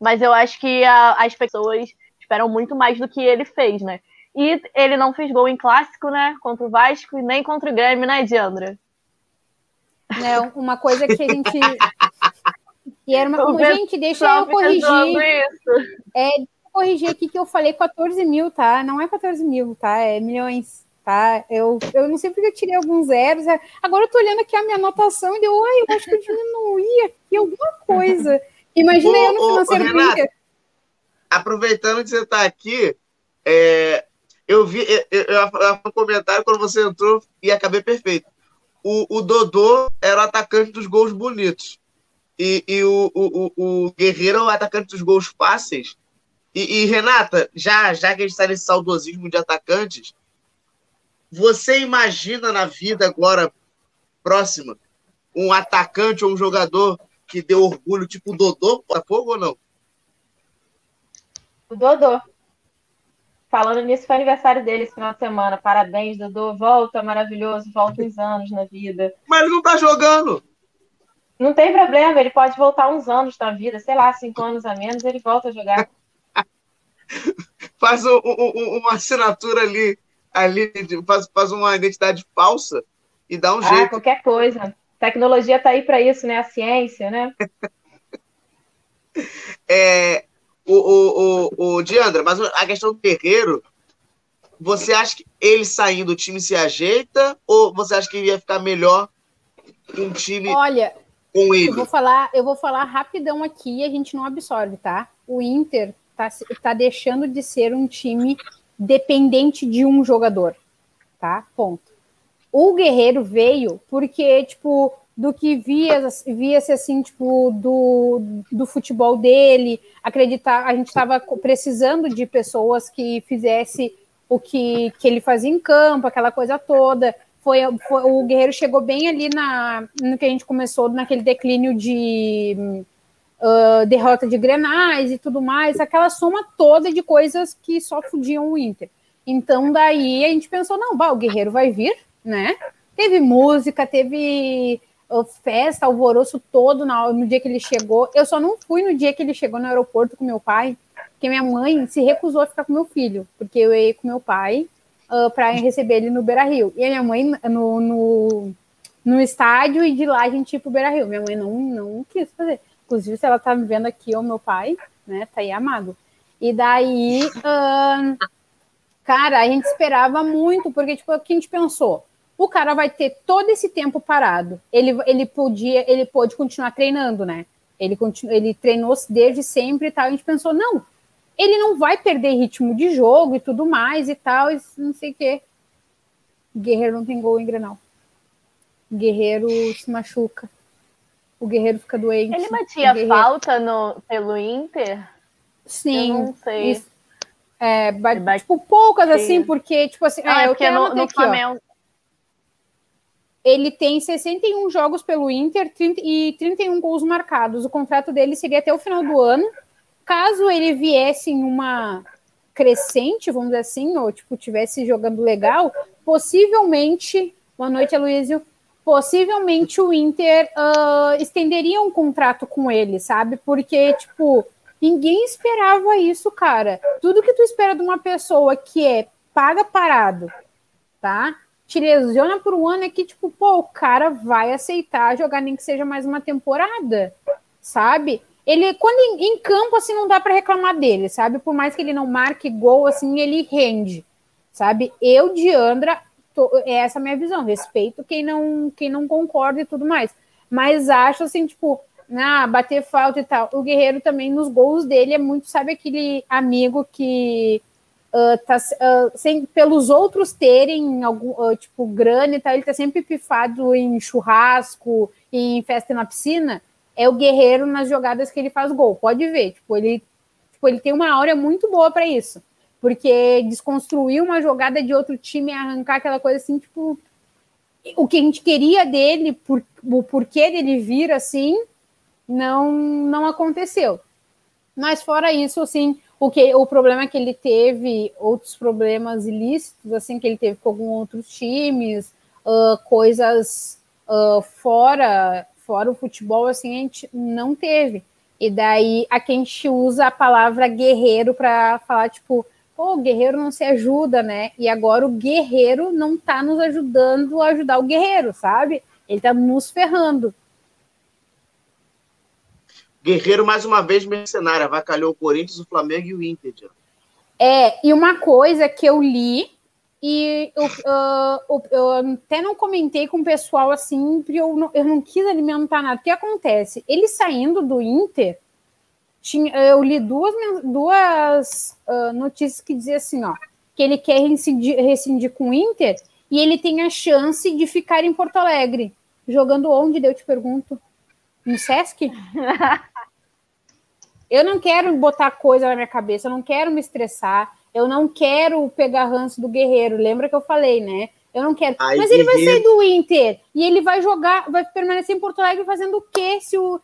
mas eu acho que a- as pessoas esperam muito mais do que ele fez, né? E ele não fez gol em clássico, né? Contra o Vasco e nem contra o Grêmio, né, Diandra?
Né, uma coisa que a gente. E era uma.
O
Gente, deixa eu corrigir. É, corrigir aqui que eu falei 14 mil, tá? Não é 14 mil, tá? É milhões, tá? Eu, eu não sei porque eu tirei alguns zeros. Agora eu tô olhando aqui a minha anotação e deu, ai, eu acho que eu diminuí aqui alguma coisa. Imagina eu no financeiro
ô, Renata,
Inter.
Aproveitando que você está aqui, é, eu vi eu, eu um comentário quando você entrou e acabei perfeito. O, o Dodô era o atacante dos gols bonitos. E, e o, o, o, o Guerreiro é o atacante dos gols fáceis. E, e, Renata, já, já que a gente está nesse saudosismo de atacantes, você imagina na vida agora próxima um atacante ou um jogador que deu orgulho, tipo o Dodô, Botafogo ou não?
O Dodô. Falando nisso, foi aniversário dele esse final de semana. Parabéns, Dodô. Volta, maravilhoso. Volta uns anos na vida.
Mas ele não tá jogando.
Não tem problema, ele pode voltar uns anos na vida. Sei lá, cinco anos a menos, ele volta a jogar.
Faz um- um- um- uma assinatura ali, ali faz, faz uma identidade falsa e dá um
Ah,
jeito.
qualquer coisa. Tecnologia tá aí para isso, né? A ciência, né?
É, o, o, o, o Diandra, mas a questão do Guerreiro, você acha que ele saindo do time se ajeita ou você acha que ia ficar melhor um time
Olha,
com ele?
eu vou falar, eu vou falar rapidão aqui e a gente não absorve, tá? O Inter tá, tá deixando de ser um time dependente de um jogador, tá? Ponto. O Guerreiro veio porque, tipo, do que via, via-se assim, tipo, do, do futebol dele, acreditar, a gente estava precisando de pessoas que fizesse o que, que ele fazia em campo, aquela coisa toda. Foi, foi- o Guerreiro chegou bem ali na, no que a gente começou, naquele declínio de ah, derrota de Grenais e tudo mais, aquela soma toda de coisas que só fudiam o Inter. Então, daí a gente pensou, não, bah, o Guerreiro vai vir, né? Teve música, teve ah, festa, alvoroço todo na- no dia que ele chegou. Eu só não fui no dia que ele chegou no aeroporto com meu pai, porque minha mãe se recusou a ficar com meu filho, porque eu ia com meu pai para receber ele no Beira Rio. E a minha mãe no, no, no estádio e de lá a gente ia pro Beira Rio. Minha mãe não, não quis fazer. Inclusive, se ela tá me vendo aqui, é o meu pai, né? Tá aí amado. E daí, cara, a gente esperava muito, porque, tipo, o que a gente pensou? O cara vai ter todo esse tempo parado. Ele, ele podia, ele pôde continuar treinando, né? Ele, continu, ele treinou desde sempre e tal. A gente pensou, não, ele não vai perder ritmo de jogo e tudo mais e tal, e não sei o quê. Guerreiro não tem gol em Grenal. Guerreiro se machuca. O Guerreiro fica doente.
Ele batia falta no, pelo Inter?
Sim.
Eu não sei.
Isso. É, ba-
Ele bate-
tipo, poucas
Sim.
assim, porque, tipo assim,
Não,
é,
é porque no, no
aqui, ó.
Flamengo.
Ele tem 61 jogos pelo Inter 30 e 31 gols marcados. O contrato dele seria até o final do ano. Caso ele viesse em uma crescente, vamos dizer assim, ou tipo, tivesse jogando legal, possivelmente. Boa noite, Aloysio. Possivelmente o Inter ah, estenderia um contrato com ele, sabe? Porque, tipo, ninguém esperava isso, cara. Tudo que tu espera de uma pessoa que é paga parado, tá? Te lesiona por um ano é que, tipo, pô, o cara vai aceitar jogar nem que seja mais uma temporada, sabe? Ele, quando em, em campo, assim, não dá para reclamar dele, sabe? Por mais que ele não marque gol, assim, ele rende, sabe? Eu, Diandra, é essa a minha visão. Respeito quem não, quem não concorda e tudo mais. Mas acho, assim, tipo, ah, bater falta e tal. O Guerreiro também, nos gols dele, é muito, sabe, aquele amigo que uh, tá, uh, sem, pelos outros terem algum, uh, tipo, grana e tal, ele tá sempre pifado em churrasco, em festa na piscina, é o guerreiro nas jogadas que ele faz gol. Pode ver, tipo, ele, tipo, ele tem uma áurea muito boa para isso. Porque desconstruir uma jogada de outro time e arrancar aquela coisa assim, tipo, o que a gente queria dele, por, o porquê dele vir assim, não não aconteceu. Mas fora isso, assim, o que o problema que ele teve, outros problemas ilícitos, assim, que ele teve com outros times, uh, coisas uh, fora fora o futebol, assim, a gente não teve. E daí a gente usa a palavra guerreiro para falar, tipo, pô, o guerreiro não se ajuda, né? E agora o guerreiro não tá nos ajudando a ajudar o guerreiro, sabe? Ele tá nos ferrando.
Guerreiro, mais uma vez, mercenário. Avacalhou o Corinthians, o Flamengo e o Inter. Já.
É, e uma coisa que eu li, e eu, uh, eu, até não comentei com o pessoal assim, porque eu não, eu não quis alimentar nada. O que acontece? Ele saindo do Inter, tinha, eu li duas, duas uh, notícias que diziam assim, ó, que ele quer rescindir, rescindir com o Inter e ele tem a chance de ficar em Porto Alegre. Jogando onde, eu te pergunto? No Sesc? Eu não quero botar coisa na minha cabeça, eu não quero me estressar, eu não quero pegar ranço do guerreiro. Lembra que eu falei, né? Eu não quero. Ai, Mas ele vai sair do Inter e ele vai jogar, vai permanecer em Porto Alegre fazendo o quê se o.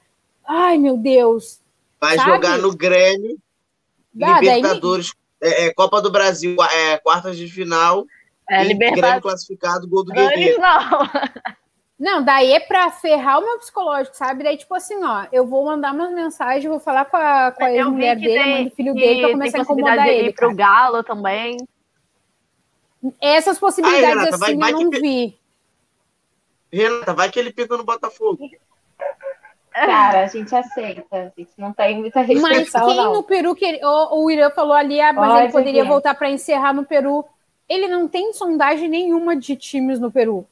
Ai, meu Deus.
Vai Sabe? jogar no Grêmio, Libertadores, daí... é, é, Copa do Brasil, é, quartas de final. É, Libertadores. Grêmio classificado, gol do Guerreiro. Não.
Não, daí é pra ferrar o meu psicológico, sabe? Daí, tipo assim, ó, eu vou mandar umas mensagens, vou falar com a, com a mulher dele, tem, a mãe do filho dele, pra começar a incomodar ele. Ir
pro Galo também.
Essas possibilidades, Ai, Renata, assim, vai, vai eu não que... vi.
Renata, vai que ele pica no Botafogo.
Cara, a gente aceita. A gente não tem muita restrição,
Mas quem
não.
no Peru, que ele, o, o Irã falou ali, ah, mas Pode ele poderia voltar para encerrar no Peru. Ele não tem sondagem nenhuma de times no Peru.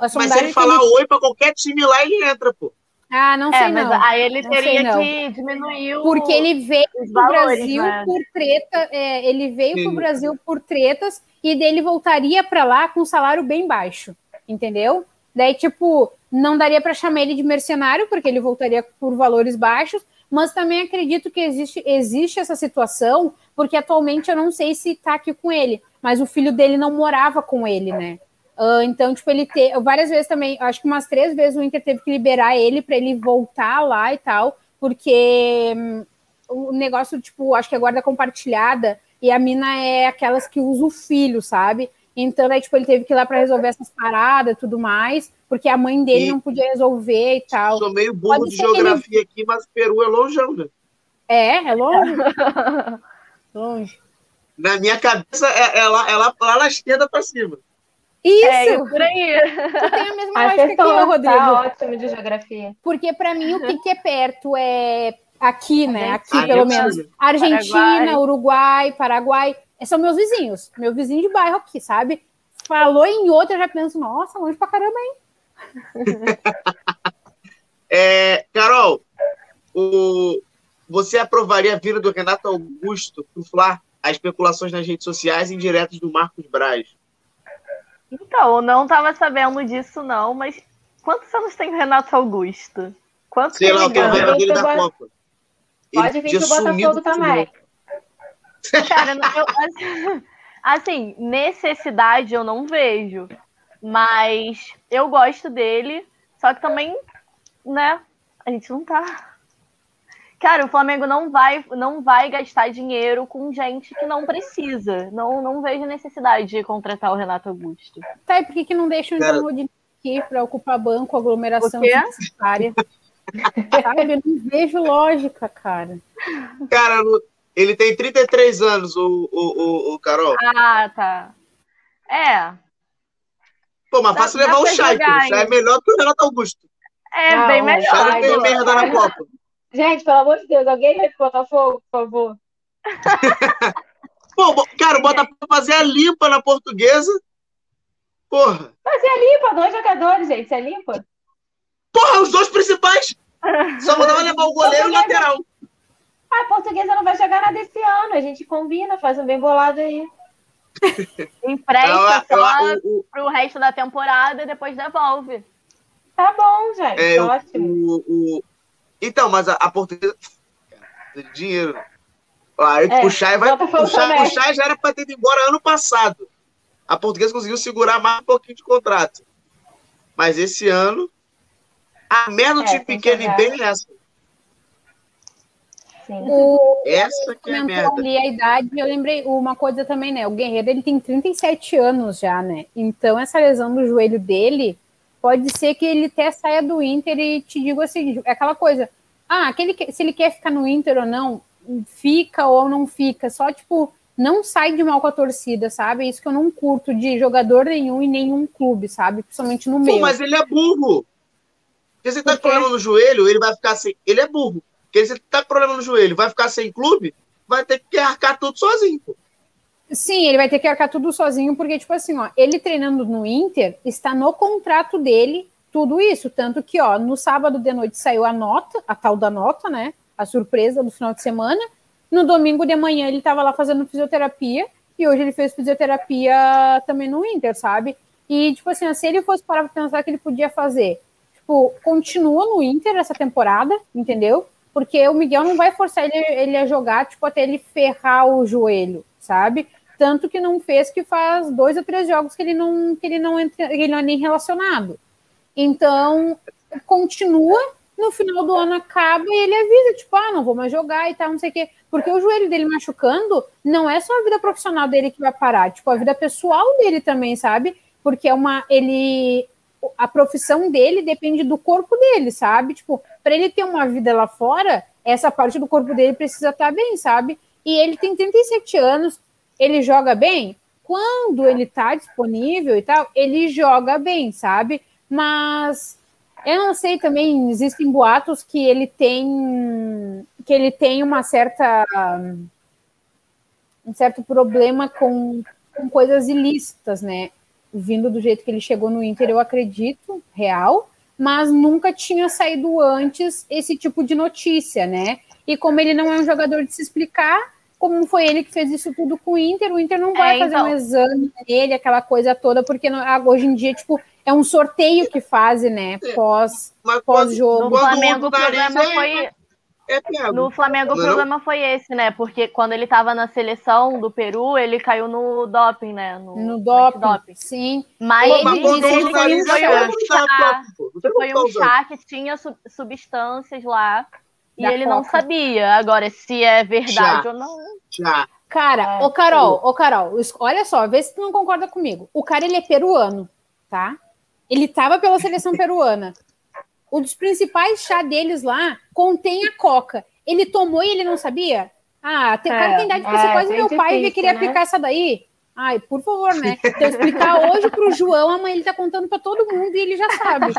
Mas se ele falar ele... oi para qualquer time lá, ele entra, pô.
Ah, não é, sei não.
Aí ele não teria que diminuir o...
Porque ele veio para o Brasil né? por treta, é, ele veio para o Brasil por tretas e dele voltaria para lá com um salário bem baixo, entendeu? Daí, tipo, não daria para chamar ele de mercenário, porque ele voltaria por valores baixos, mas também acredito que existe, existe essa situação, porque atualmente eu não sei se está aqui com ele, mas o filho dele não morava com ele, né? Uh, então, tipo, ele te, várias vezes também, acho que umas três vezes o Inter teve que liberar ele para ele voltar lá e tal, porque um, o negócio, tipo, acho que é guarda compartilhada e a mina é aquelas que usa o filho, sabe? Então, aí, tipo, ele teve que ir lá para resolver essas paradas e tudo mais, porque a mãe dele e... não podia resolver e tal.
Sou meio burro Pode de geografia ele... aqui, mas o Peru é longe, né?
É, é longe. longe.
Na minha cabeça, é, é, lá, é lá, lá na esquerda para cima.
Isso!
É, por aí.
Tu tem a mesma a lógica que eu, Rodrigo.
Tá ótimo de geografia.
Porque para mim o que, que, é perto é aqui, né? Aqui, pelo menos. Argentina, Paraguai. Uruguai, Paraguai. São meus vizinhos. Meu vizinho de bairro aqui, sabe? Falou em outra, eu já penso, nossa, longe pra caramba, hein?
é, Carol, o, você aprovaria a vinda do Renato Augusto pro Fla? As especulações nas redes sociais indiretas do Marcos Braz.
Então, eu não estava sabendo disso, não, mas quantos anos tem o Renato Augusto? Quantos
Sei lá, o que é o dele da Copa.
Pode vir que o Botafogo também. Cara, eu, assim, necessidade eu não vejo. Mas eu gosto dele. Só que também, né? A gente não tá Cara, o Flamengo não vai, não vai gastar dinheiro com gente que não precisa. Não, não vejo necessidade de contratar o Renato Augusto.
Tá, e por que, que não deixam Cara... então o aqui para ocupar banco, aglomeração necessária? Sabe, eu não vejo lógica, cara.
Cara, ele tem 33 anos, o, o, o, o Carol.
Ah, tá. É.
Pô, mas fácil levar o Chay, o é melhor que o Renato Augusto.
É, não, bem melhor. O Chay
não tem merda na Copa.
Gente, pelo amor de Deus, alguém vai pro Botafogo, por favor.
Pô, cara, o Botafogo fazer a limpa na portuguesa. Porra.
Fazer a limpa, dois jogadores, gente. Você é limpa?
Porra, os dois principais. Só mandava levar o goleiro e o lateral.
Ah, a portuguesa não vai jogar nada esse ano. A gente combina, faz um bem bolado aí.
Empresta
Eu- eu-
só
o- o-
pro resto da temporada e depois devolve.
Tá bom, gente.
É,
ótimo.
o- o- Então, mas a, a portuguesa. Cara, Dinheiro. Aí
É,
o Chay vai.
comércio.
Chay já era para ter ido embora ano passado. A portuguesa conseguiu segurar mais um pouquinho de contrato. Mas esse ano. A merda do
É,
time pequeno
que
e bem é essa.
Sim.
O,
Essa que é a
comentou
merda.
ali a idade, eu lembrei uma coisa também, né? O Guerreiro ele tem 37 anos já, né? Então essa lesão do joelho dele pode ser que ele até saia do Inter e te digo assim, é aquela coisa, ah, aquele que- se ele quer ficar no Inter ou não, fica ou não fica, só tipo, não sai de mal com a torcida, sabe? É Isso que eu não curto de jogador nenhum e nenhum clube, sabe? Principalmente no meu.
mas ele é burro. Porque se ele tá com problema no joelho, ele vai ficar sem. Ele é burro. Porque se ele tá com problema no joelho, vai ficar sem clube, vai ter que arcar tudo sozinho. pô.
Sim, ele vai ter que arcar tudo sozinho, porque, tipo assim, ó, ele treinando no Inter, está no contrato dele tudo isso. Tanto que, ó, no sábado de noite saiu a nota, a tal da nota, né? A surpresa do final de semana. No domingo de manhã ele estava lá fazendo fisioterapia, e hoje ele fez fisioterapia também no Inter, sabe? E, tipo assim, se ele fosse parar pra pensar que ele podia fazer, tipo, continua no Inter essa temporada, entendeu? Porque o Miguel não vai forçar ele, ele a jogar, tipo, até ele ferrar o joelho, sabe? Tanto que não fez que faz dois ou três jogos que ele não, que ele não entra, ele não é nem relacionado. Então, continua, no final do ano acaba e ele avisa, tipo, ah, não vou mais jogar e tal, não sei o quê. Porque o joelho dele machucando não é só a vida profissional dele que vai parar, tipo, a vida pessoal dele também, sabe? Porque é uma. Ele. A profissão dele depende do corpo dele, sabe? Tipo, para ele ter uma vida lá fora, essa parte do corpo dele precisa estar bem, sabe? E ele tem 37 anos, ele joga bem? Quando ele tá disponível e tal, ele joga bem, sabe? Mas eu não sei também, existem boatos que ele tem que ele tem uma certa um certo problema com, com coisas ilícitas, né? Vindo do jeito que ele chegou no Inter, eu acredito, real, mas nunca tinha saído antes esse tipo de notícia, né? E como ele não é um jogador de se explicar, como foi ele que fez isso tudo com o Inter, o Inter não vai
É,
fazer
então.
um exame nele, aquela coisa toda, porque não- ah, hoje em dia, tipo, é um sorteio que fazem, né? Pós, pós-jogo.
No
Quando
Flamengo
o
problema
é-
foi.
É pego.
No Flamengo o
Não é
problema foi esse, né? Porque quando ele tava na seleção do Peru, ele caiu no doping, né? No,
No
antidoping.
doping, sim.
Mas
Pô, mas
ele disse
o
que foi um chá.
Não
foi um chá que tinha su- substâncias lá e
Da
ele não
Coca.
sabia. Agora, se é verdade
Chá.
ou não.
Já.
Cara,
É,
ô Carol, ô Carol, olha só, vê se tu não concorda comigo. O cara, ele é peruano, tá? Ele tava pela seleção peruana. Um dos principais chá deles lá contém a coca. Ele tomou e ele não sabia? Ah, tem, o cara
É,
tem idade pra
é,
ser quase
bem
meu pai e
difícil,
queria
né?
aplicar essa daí. Ai, por favor, né? Então, explicar hoje pro João, amanhã ele tá contando pra todo mundo e ele já sabe.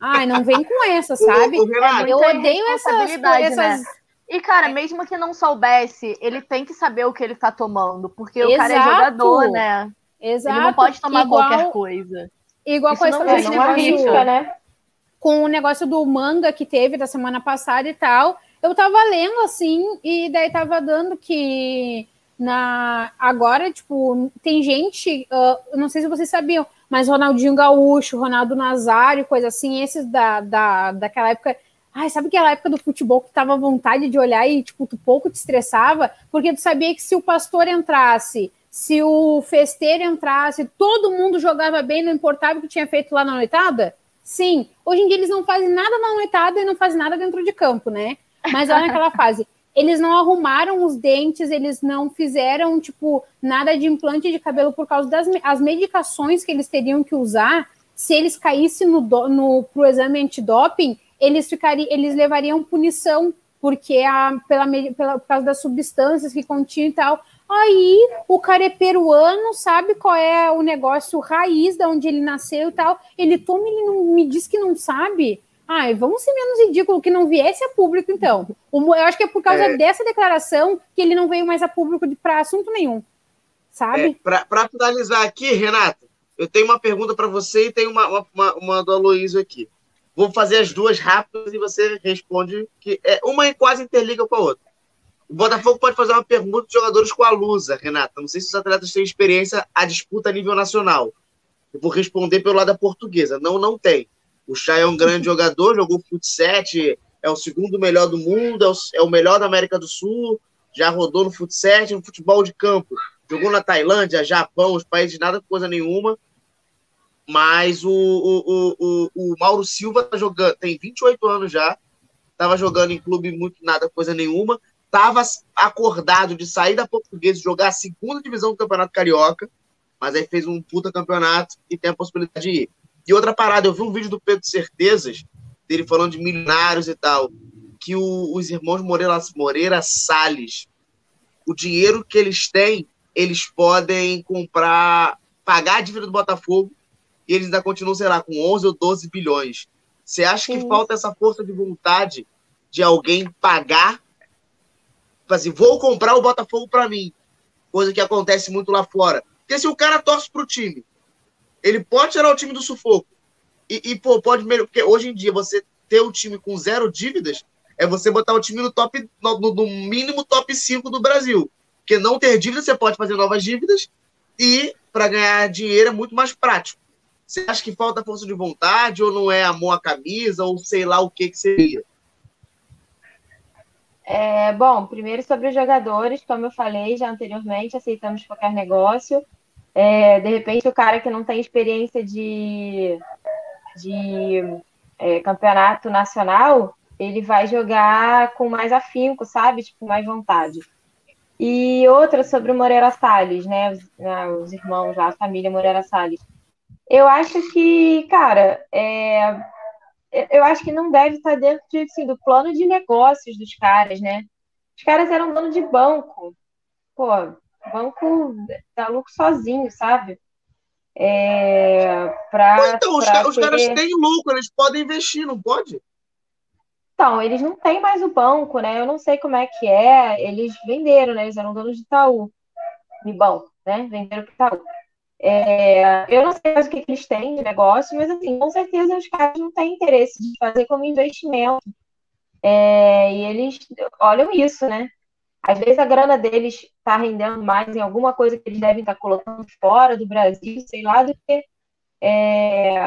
Ai, não vem com essa, sabe?
Renato,
Eu odeio essas, essas
né? E, cara, mesmo que não soubesse, ele tem que saber o que ele tá tomando, porque o cara é
Exato.
jogador, né?
Exato.
Ele não pode tomar
igual,
qualquer coisa.
Igual com a
Isso não
É, não arrisca, né?
Com o negócio do manga que teve da semana passada e tal. Eu tava lendo assim, e daí tava dando que na agora, tipo, tem gente, eu não sei se vocês sabiam, mas Ronaldinho Gaúcho, Ronaldo Nazário, coisa assim, esses da, da, daquela época. Ai, sabe aquela época do futebol que tava à vontade de olhar e, tipo, tu pouco te estressava? Porque tu sabia que se o pastor entrasse, se o festeiro entrasse, todo mundo jogava bem, não importava o que tinha feito lá na noitada? Sim. Hoje em dia eles não fazem nada na noitada e não fazem nada dentro de campo, né? Mas olha naquela fase. Eles não arrumaram os dentes, eles não fizeram, tipo, nada de implante de cabelo por causa das as medicações que eles teriam que usar. Se eles caíssem no, no pro exame antidoping, eles ficariam, eles levariam punição, porque a, pela, pela, por causa das substâncias que continham e tal. Aí o cara é peruano, sabe qual é o negócio raiz da onde ele nasceu e tal. Ele toma, ele não me diz que não sabe. Ai, vamos ser menos ridículo que não viesse a público, então. Eu acho que é por causa
É.
dessa declaração que ele não veio mais a público para assunto nenhum.
É,
Sabe?
para finalizar aqui, Renata, eu tenho uma pergunta para você e tenho uma, uma, uma, uma do Aloysio aqui. Vou fazer as duas rápidas e você responde que é uma quase interliga com a outra. O Botafogo pode fazer uma pergunta dos jogadores com a Lusa, Renata. Não sei se os atletas têm experiência a disputa a nível nacional. Eu vou responder pelo lado da portuguesa. Não, não tem. O Chay é um grande jogador, jogou futsal, é o segundo melhor do mundo, é o, é o, melhor da América do Sul, já rodou no futsal, no futebol de campo. Jogou na Tailândia, Japão, os países nada coisa nenhuma. Mas o, o, o, o Mauro Silva tá jogando, tem 28 anos já, estava jogando em clube muito nada coisa nenhuma, estava acordado de sair da Portuguesa e jogar a segunda divisão do Campeonato Carioca, mas aí fez um puta campeonato e tem a possibilidade de ir. E outra parada, eu vi um vídeo do Pedro Certezas, dele falando de milionários e tal, que o, os irmãos Moreira, Moreira Salles, o dinheiro que eles têm, eles podem comprar, pagar a dívida do Botafogo, e eles ainda continuam, sei lá, com 11 ou 12 bilhões. Você acha Sim. que falta essa força de vontade de alguém pagar? Tipo assim, vou comprar o Botafogo para mim. Coisa que acontece muito lá fora. Porque se o cara torce pro time, ele pode tirar o time do sufoco. E, e pô, pode melhorar. Porque hoje em dia, você ter um time com zero dívidas é você botar o time no top, no, no mínimo top 5 do Brasil. Porque não ter dívida, você pode fazer novas dívidas e para ganhar dinheiro é muito mais prático. Você acha que falta força de vontade ou não é amor à camisa ou sei lá o que que seria?
É, bom, primeiro sobre os jogadores, como eu falei já anteriormente, aceitamos qualquer negócio. É, de repente, o cara que não tem experiência de, de é, campeonato nacional, ele vai jogar com mais afinco, sabe? Tipo, mais vontade. E outra sobre o Moreira Salles, né? Os, né, os irmãos lá, a família Moreira Salles. Eu acho que, cara, é, eu acho que não deve estar dentro de, assim, do plano de negócios dos caras, né? Os caras eram dono de banco. Pô, banco dá lucro sozinho, sabe? É, pra,
então, pra os, os caras têm lucro, eles podem investir, não pode?
Então, eles não têm mais o banco, né? Eu não sei como é que é. Eles venderam, né? Eles eram donos de Itaú. De banco, né? Venderam para Itaú. É, eu não sei mais o que, que, eles têm de negócio, mas assim, com certeza os caras não têm interesse de fazer como investimento. É, e eles olham isso, né? Às vezes a grana deles está rendendo mais em alguma coisa que eles devem estar tá colocando fora do Brasil, sei lá, do que é,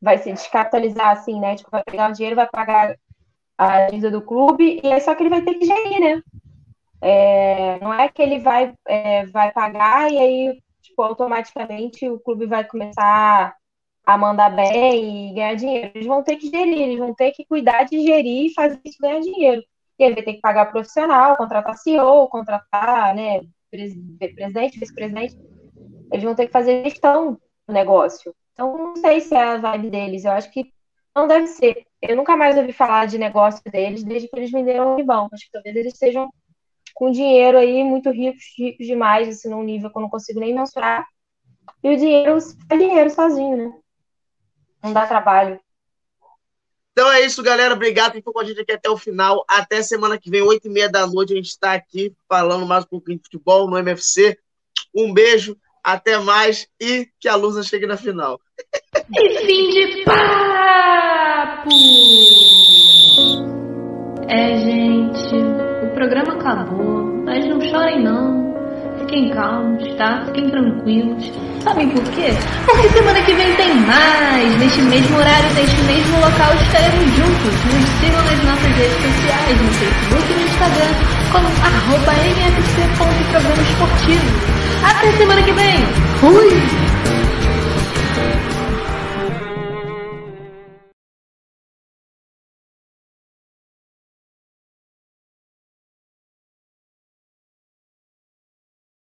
vai se descapitalizar assim, né? Tipo, vai pegar o dinheiro, vai pagar a dívida do clube, e é só que ele vai ter que gerir, né? É, não é que ele vai, é, vai pagar e aí tipo, automaticamente o clube vai começar a mandar bem e ganhar dinheiro. Eles vão ter que gerir, eles vão ter que cuidar de gerir e fazer isso ganhar dinheiro. E ele vai ter que pagar profissional, contratar CEO, contratar né, presidente, vice-presidente. Eles vão ter que fazer gestão do negócio. Então, não sei se é a vibe deles. Eu acho que não deve ser. Eu nunca mais ouvi falar de negócio deles desde que eles venderam o Ribão. Acho que talvez eles sejam com dinheiro aí, muito ricos, ricos demais, assim, num nível que eu não consigo nem mensurar. E o dinheiro é dinheiro sozinho, né? Não dá trabalho.
Então é isso, galera. Obrigado por ficou com a gente aqui até o final. Até semana que vem, oito e meia da noite, a gente está aqui falando mais um pouquinho de futebol no MFC. Um beijo, até mais e que a Lusa chegue na final.
E fim de papo! É, gente programa acabou, mas não chorem não. Fiquem calmos, tá? Fiquem tranquilos. Sabem por quê? Porque semana que vem tem mais! Neste mesmo horário, neste mesmo local, estaremos juntos. Nos sigam nas nossas redes sociais, no Facebook e no Instagram, como arroba nfc.programa esportivo. Até semana que vem!